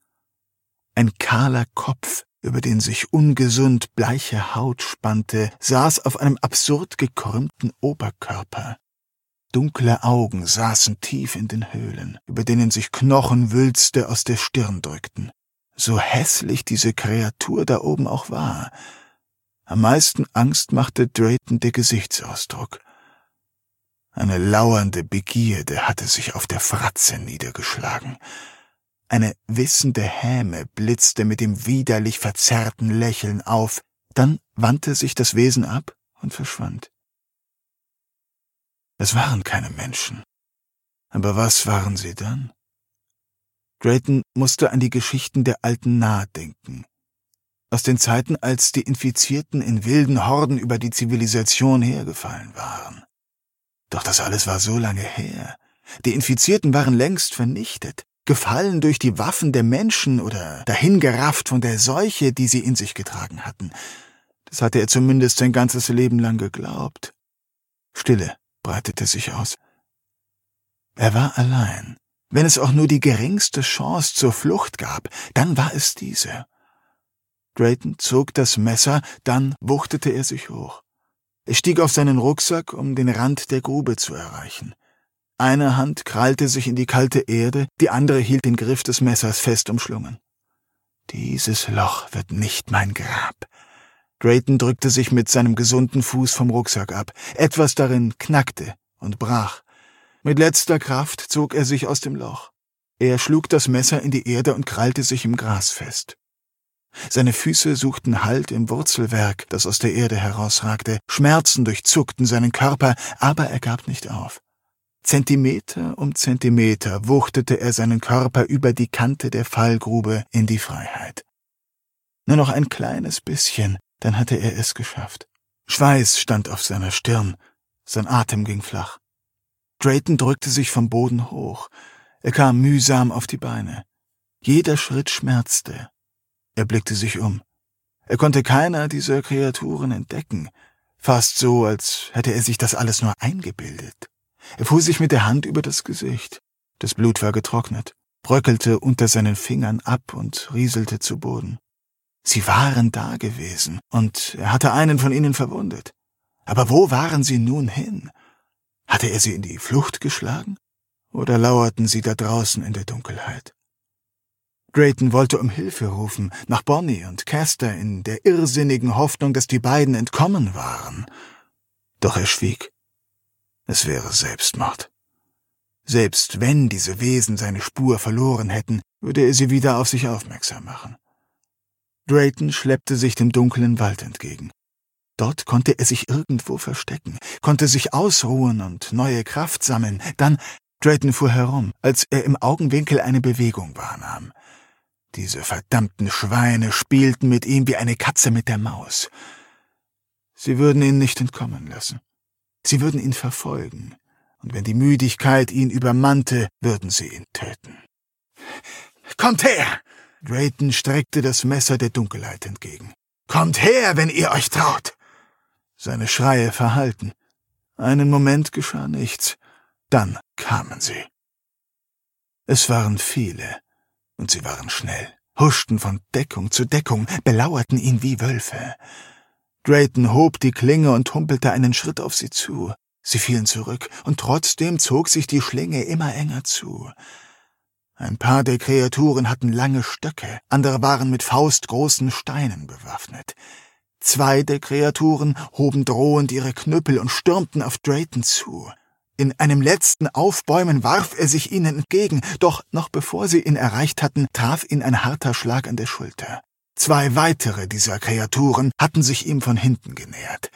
Ein kahler Kopf, über den sich ungesund bleiche Haut spannte, saß auf einem absurd gekrümmten Oberkörper. Dunkle Augen saßen tief in den Höhlen, über denen sich Knochenwülste aus der Stirn drückten. So hässlich diese Kreatur da oben auch war. Am meisten Angst machte Drayton der Gesichtsausdruck. Eine lauernde Begierde hatte sich auf der Fratze niedergeschlagen. Eine wissende Häme blitzte mit dem widerlich verzerrten Lächeln auf, dann wandte sich das Wesen ab und verschwand. Es waren keine Menschen. Aber was waren sie dann? Drayton musste an die Geschichten der alten Nahe denken. Aus den Zeiten, als die Infizierten in wilden Horden über die Zivilisation hergefallen waren. Doch das alles war so lange her. Die Infizierten waren längst vernichtet, gefallen durch die Waffen der Menschen oder dahingerafft von der Seuche, die sie in sich getragen hatten. Das hatte er zumindest sein ganzes Leben lang geglaubt. Stille breitete sich aus. Er war allein. Wenn es auch nur die geringste Chance zur Flucht gab, dann war es diese. Drayton zog das Messer, dann wuchtete er sich hoch. Er stieg auf seinen Rucksack, um den Rand der Grube zu erreichen. Eine Hand krallte sich in die kalte Erde, die andere hielt den Griff des Messers fest umschlungen. Dieses Loch wird nicht mein Grab. Drayton drückte sich mit seinem gesunden Fuß vom Rucksack ab. Etwas darin knackte und brach. Mit letzter Kraft zog er sich aus dem Loch. Er schlug das Messer in die Erde und krallte sich im Gras fest. Seine Füße suchten Halt im Wurzelwerk, das aus der Erde herausragte, Schmerzen durchzuckten seinen Körper, aber er gab nicht auf. Zentimeter um Zentimeter wuchtete er seinen Körper über die Kante der Fallgrube in die Freiheit. Nur noch ein kleines bisschen, dann hatte er es geschafft. Schweiß stand auf seiner Stirn, sein Atem ging flach. Drayton drückte sich vom Boden hoch. Er kam mühsam auf die Beine. Jeder Schritt schmerzte. Er blickte sich um. Er konnte keiner dieser Kreaturen entdecken, fast so, als hätte er sich das alles nur eingebildet. Er fuhr sich mit der Hand über das Gesicht. Das Blut war getrocknet, bröckelte unter seinen Fingern ab und rieselte zu Boden. Sie waren da gewesen, und er hatte einen von ihnen verwundet. Aber wo waren sie nun hin? Hatte er sie in die Flucht geschlagen? Oder lauerten sie da draußen in der Dunkelheit? Drayton wollte um Hilfe rufen, nach Bonnie und Caster in der irrsinnigen Hoffnung, dass die beiden entkommen waren. Doch er schwieg. Es wäre Selbstmord. Selbst wenn diese Wesen seine Spur verloren hätten, würde er sie wieder auf sich aufmerksam machen. Drayton schleppte sich dem dunklen Wald entgegen. Dort konnte er sich irgendwo verstecken, konnte sich ausruhen und neue Kraft sammeln. Dann Drayton fuhr herum, als er im Augenwinkel eine Bewegung wahrnahm. Diese verdammten Schweine spielten mit ihm wie eine Katze mit der Maus. Sie würden ihn nicht entkommen lassen. Sie würden ihn verfolgen, und wenn die Müdigkeit ihn übermannte, würden sie ihn töten. Kommt her! Drayton streckte das Messer der Dunkelheit entgegen. Kommt her, wenn ihr euch traut! Seine Schreie verhallten. Einen Moment geschah nichts, dann kamen sie. Es waren viele, und sie waren schnell, huschten von Deckung zu Deckung, belauerten ihn wie Wölfe. Drayton hob die Klinge und humpelte einen Schritt auf sie zu. Sie fielen zurück, und trotzdem zog sich die Schlinge immer enger zu. Ein paar der Kreaturen hatten lange Stöcke, andere waren mit faustgroßen Steinen bewaffnet. Zwei der Kreaturen hoben drohend ihre Knüppel und stürmten auf Drayton zu. In einem letzten Aufbäumen warf er sich ihnen entgegen, doch noch bevor sie ihn erreicht hatten, traf ihn ein harter Schlag an der Schulter. Zwei weitere dieser Kreaturen hatten sich ihm von hinten genähert.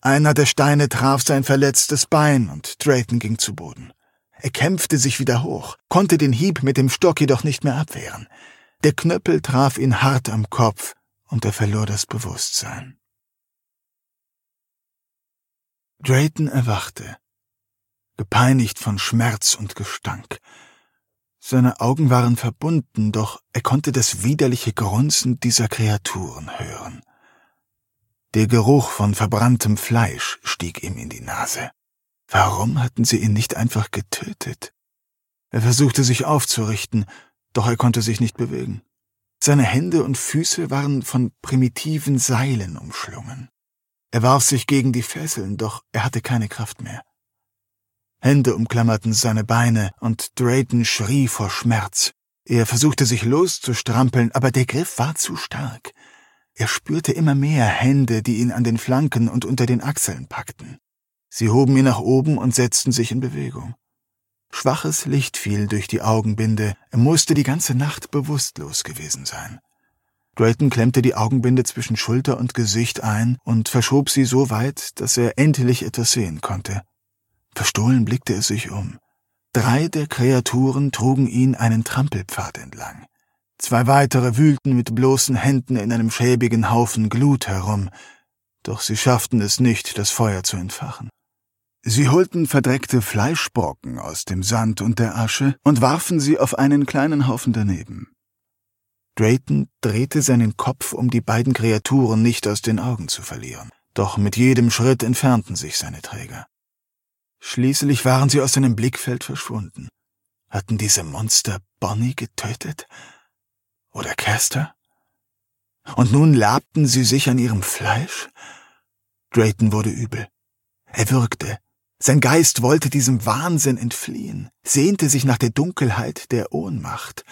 Einer der Steine traf sein verletztes Bein und Drayton ging zu Boden. Er kämpfte sich wieder hoch, konnte den Hieb mit dem Stock jedoch nicht mehr abwehren. Der Knöppel traf ihn hart am Kopf, und er verlor das Bewusstsein. Drayton erwachte, gepeinigt von Schmerz und Gestank. Seine Augen waren verbunden, doch er konnte das widerliche Grunzen dieser Kreaturen hören. Der Geruch von verbranntem Fleisch stieg ihm in die Nase. Warum hatten sie ihn nicht einfach getötet? Er versuchte sich aufzurichten, doch er konnte sich nicht bewegen. Seine Hände und Füße waren von primitiven Seilen umschlungen. Er warf sich gegen die Fesseln, doch er hatte keine Kraft mehr. Hände umklammerten seine Beine, und Drayton schrie vor Schmerz. Er versuchte sich loszustrampeln, aber der Griff war zu stark. Er spürte immer mehr Hände, die ihn an den Flanken und unter den Achseln packten. Sie hoben ihn nach oben und setzten sich in Bewegung. Schwaches Licht fiel durch die Augenbinde, er musste die ganze Nacht bewusstlos gewesen sein. Drayton klemmte die Augenbinde zwischen Schulter und Gesicht ein und verschob sie so weit, dass er endlich etwas sehen konnte. Verstohlen blickte er sich um. Drei der Kreaturen trugen ihn einen Trampelpfad entlang. Zwei weitere wühlten mit bloßen Händen in einem schäbigen Haufen Glut herum, doch sie schafften es nicht, das Feuer zu entfachen. Sie holten verdreckte Fleischbrocken aus dem Sand und der Asche und warfen sie auf einen kleinen Haufen daneben. Drayton drehte seinen Kopf, um die beiden Kreaturen nicht aus den Augen zu verlieren. Doch mit jedem Schritt entfernten sich seine Träger. Schließlich waren sie aus seinem Blickfeld verschwunden. Hatten diese Monster Bonnie getötet? Oder Caster? Und nun labten sie sich an ihrem Fleisch? Drayton wurde übel. Er würgte, sein Geist wollte diesem Wahnsinn entfliehen, sehnte sich nach der Dunkelheit der Ohnmacht.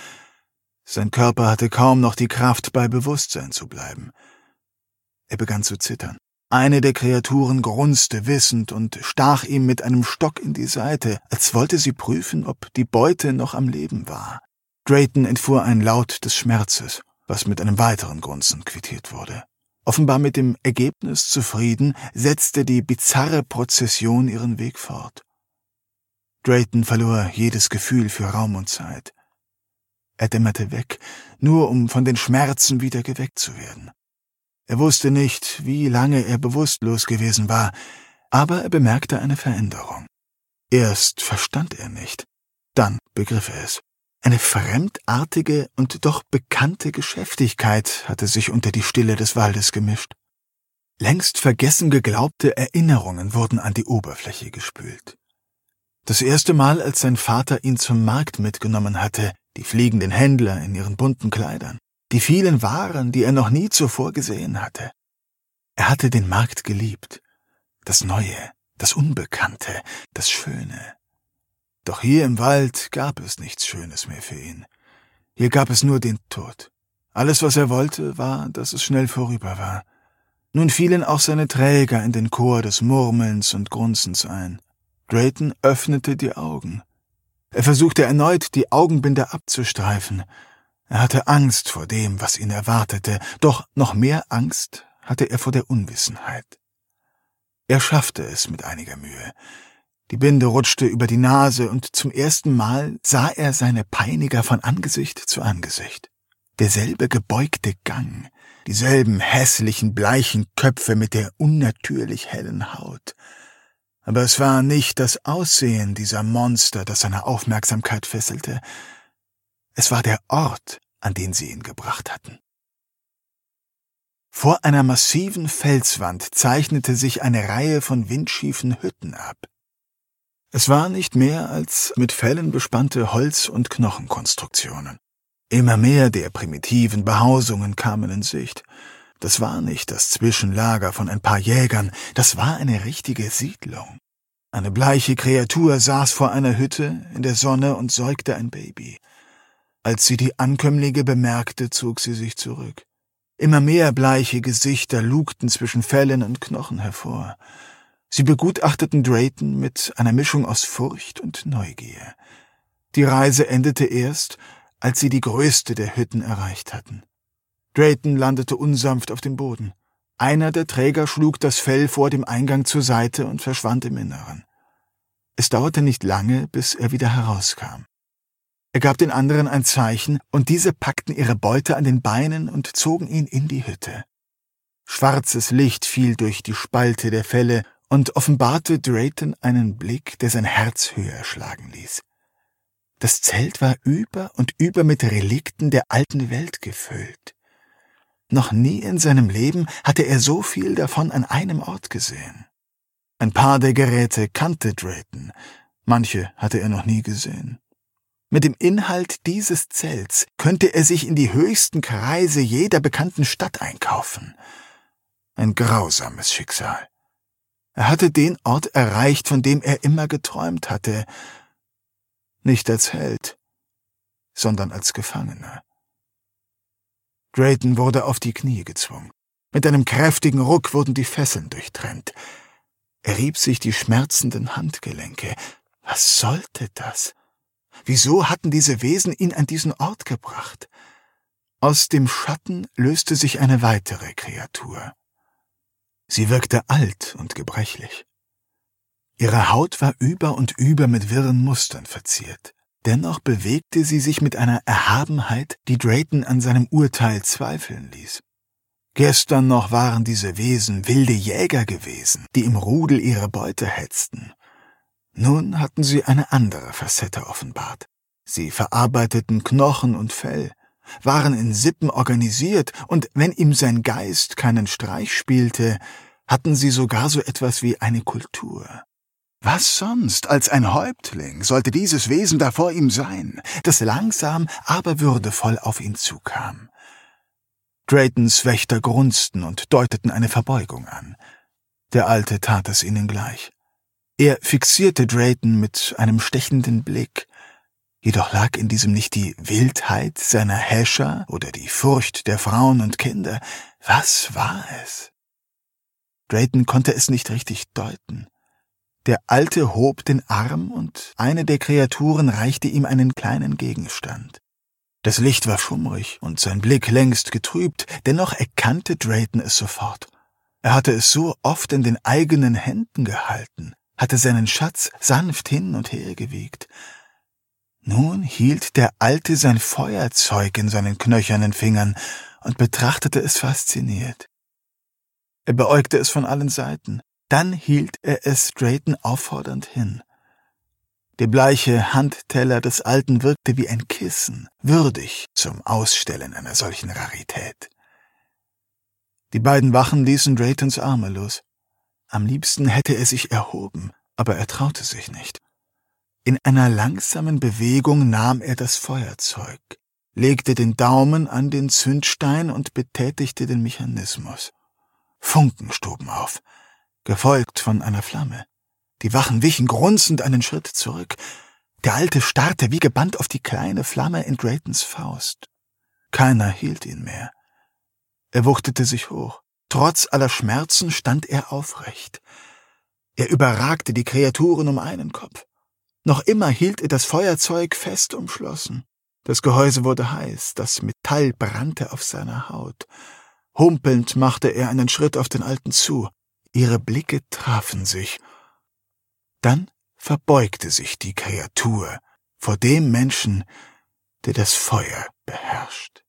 Sein Körper hatte kaum noch die Kraft, bei Bewusstsein zu bleiben. Er begann zu zittern. Eine der Kreaturen grunzte wissend und stach ihm mit einem Stock in die Seite, als wollte sie prüfen, ob die Beute noch am Leben war. Drayton entfuhr ein Laut des Schmerzes, was mit einem weiteren Grunzen quittiert wurde. Offenbar mit dem Ergebnis zufrieden, setzte die bizarre Prozession ihren Weg fort. Drayton verlor jedes Gefühl für Raum und Zeit. Er dämmerte weg, nur um von den Schmerzen wieder geweckt zu werden. Er wusste nicht, wie lange er bewusstlos gewesen war, aber er bemerkte eine Veränderung. Erst verstand er nicht, dann begriff er es. Eine fremdartige und doch bekannte Geschäftigkeit hatte sich unter die Stille des Waldes gemischt. Längst vergessen geglaubte Erinnerungen wurden an die Oberfläche gespült. Das erste Mal, als sein Vater ihn zum Markt mitgenommen hatte, die fliegenden Händler in ihren bunten Kleidern, die vielen Waren, die er noch nie zuvor gesehen hatte. Er hatte den Markt geliebt, das Neue, das Unbekannte, das Schöne. Doch hier im Wald gab es nichts Schönes mehr für ihn. Hier gab es nur den Tod. Alles, was er wollte, war, dass es schnell vorüber war. Nun fielen auch seine Träger in den Chor des Murmelns und Grunzens ein. Drayton öffnete die Augen. Er versuchte erneut, die Augenbinder abzustreifen, er hatte Angst vor dem, was ihn erwartete, doch noch mehr Angst hatte er vor der Unwissenheit. Er schaffte es mit einiger Mühe. Die Binde rutschte über die Nase, und zum ersten Mal sah er seine Peiniger von Angesicht zu Angesicht. Derselbe gebeugte Gang, dieselben hässlichen, bleichen Köpfe mit der unnatürlich hellen Haut. Aber es war nicht das Aussehen dieser Monster, das seine Aufmerksamkeit fesselte, es war der Ort, an den sie ihn gebracht hatten. Vor einer massiven Felswand zeichnete sich eine Reihe von windschiefen Hütten ab. Es war nicht mehr als mit Fellen bespannte Holz- und Knochenkonstruktionen. Immer mehr der primitiven Behausungen kamen in Sicht. Das war nicht das Zwischenlager von ein paar Jägern, das war eine richtige Siedlung. Eine bleiche Kreatur saß vor einer Hütte in der Sonne und säugte ein Baby. Als sie die Ankömmlinge bemerkte, zog sie sich zurück. Immer mehr bleiche Gesichter lugten zwischen Fellen und Knochen hervor. Sie begutachteten Drayton mit einer Mischung aus Furcht und Neugier. Die Reise endete erst, als sie die größte der Hütten erreicht hatten. Drayton landete unsanft auf dem Boden. Einer der Träger schlug das Fell vor dem Eingang zur Seite und verschwand im Inneren. Es dauerte nicht lange, bis er wieder herauskam. Er gab den anderen ein Zeichen, und diese packten ihre Beute an den Beinen und zogen ihn in die Hütte. Schwarzes Licht fiel durch die Spalte der Felle und offenbarte Drayton einen Blick, der sein Herz höher schlagen ließ. Das Zelt war über und über mit Relikten der alten Welt gefüllt. Noch nie in seinem Leben hatte er so viel davon an einem Ort gesehen. Ein paar der Geräte kannte Drayton, manche hatte er noch nie gesehen. Mit dem Inhalt dieses Zelts könnte er sich in die höchsten Kreise jeder bekannten Stadt einkaufen. Ein grausames Schicksal. Er hatte den Ort erreicht, von dem er immer geträumt hatte, nicht als Held, sondern als Gefangener. Drayton wurde auf die Knie gezwungen. Mit einem kräftigen Ruck wurden die Fesseln durchtrennt. Er rieb sich die schmerzenden Handgelenke. Was sollte das? Wieso hatten diese Wesen ihn an diesen Ort gebracht? Aus dem Schatten löste sich eine weitere Kreatur. Sie wirkte alt und gebrechlich. Ihre Haut war über und über mit wirren Mustern verziert. Dennoch bewegte sie sich mit einer Erhabenheit, die Drayton an seinem Urteil zweifeln ließ. Gestern noch waren diese Wesen wilde Jäger gewesen, die im Rudel ihre Beute hetzten. Nun hatten sie eine andere Facette offenbart. Sie verarbeiteten Knochen und Fell, waren in Sippen organisiert, und wenn ihm sein Geist keinen Streich spielte, hatten sie sogar so etwas wie eine Kultur. Was sonst als ein Häuptling sollte dieses Wesen da vor ihm sein, das langsam, aber würdevoll auf ihn zukam? Draytons Wächter grunzten und deuteten eine Verbeugung an. Der Alte tat es ihnen gleich. Er fixierte Drayton mit einem stechenden Blick, jedoch lag in diesem nicht die Wildheit seiner Häscher oder die Furcht der Frauen und Kinder. Was war es? Drayton konnte es nicht richtig deuten. Der Alte hob den Arm und eine der Kreaturen reichte ihm einen kleinen Gegenstand. Das Licht war schummrig und sein Blick längst getrübt, dennoch erkannte Drayton es sofort. Er hatte es so oft in den eigenen Händen gehalten, hatte seinen Schatz sanft hin und her gewiegt. Nun hielt der Alte sein Feuerzeug in seinen knöchernen Fingern und betrachtete es fasziniert. Er beäugte es von allen Seiten, dann hielt er es Drayton auffordernd hin. Der bleiche Handteller des Alten wirkte wie ein Kissen, würdig zum Ausstellen einer solchen Rarität. Die beiden Wachen ließen Draytons Arme los. Am liebsten hätte er sich erhoben, aber er traute sich nicht. In einer langsamen Bewegung nahm er das Feuerzeug, legte den Daumen an den Zündstein und betätigte den Mechanismus. Funken stoben auf, gefolgt von einer Flamme. Die Wachen wichen grunzend einen Schritt zurück. Der Alte starrte wie gebannt auf die kleine Flamme in Draytons Faust. Keiner hielt ihn mehr. Er wuchtete sich hoch. Trotz aller Schmerzen stand er aufrecht. Er überragte die Kreaturen um einen Kopf. Noch immer hielt er das Feuerzeug fest umschlossen. Das Gehäuse wurde heiß, das Metall brannte auf seiner Haut. Humpelnd machte er einen Schritt auf den Alten zu. Ihre Blicke trafen sich. Dann verbeugte sich die Kreatur vor dem Menschen, der das Feuer beherrscht.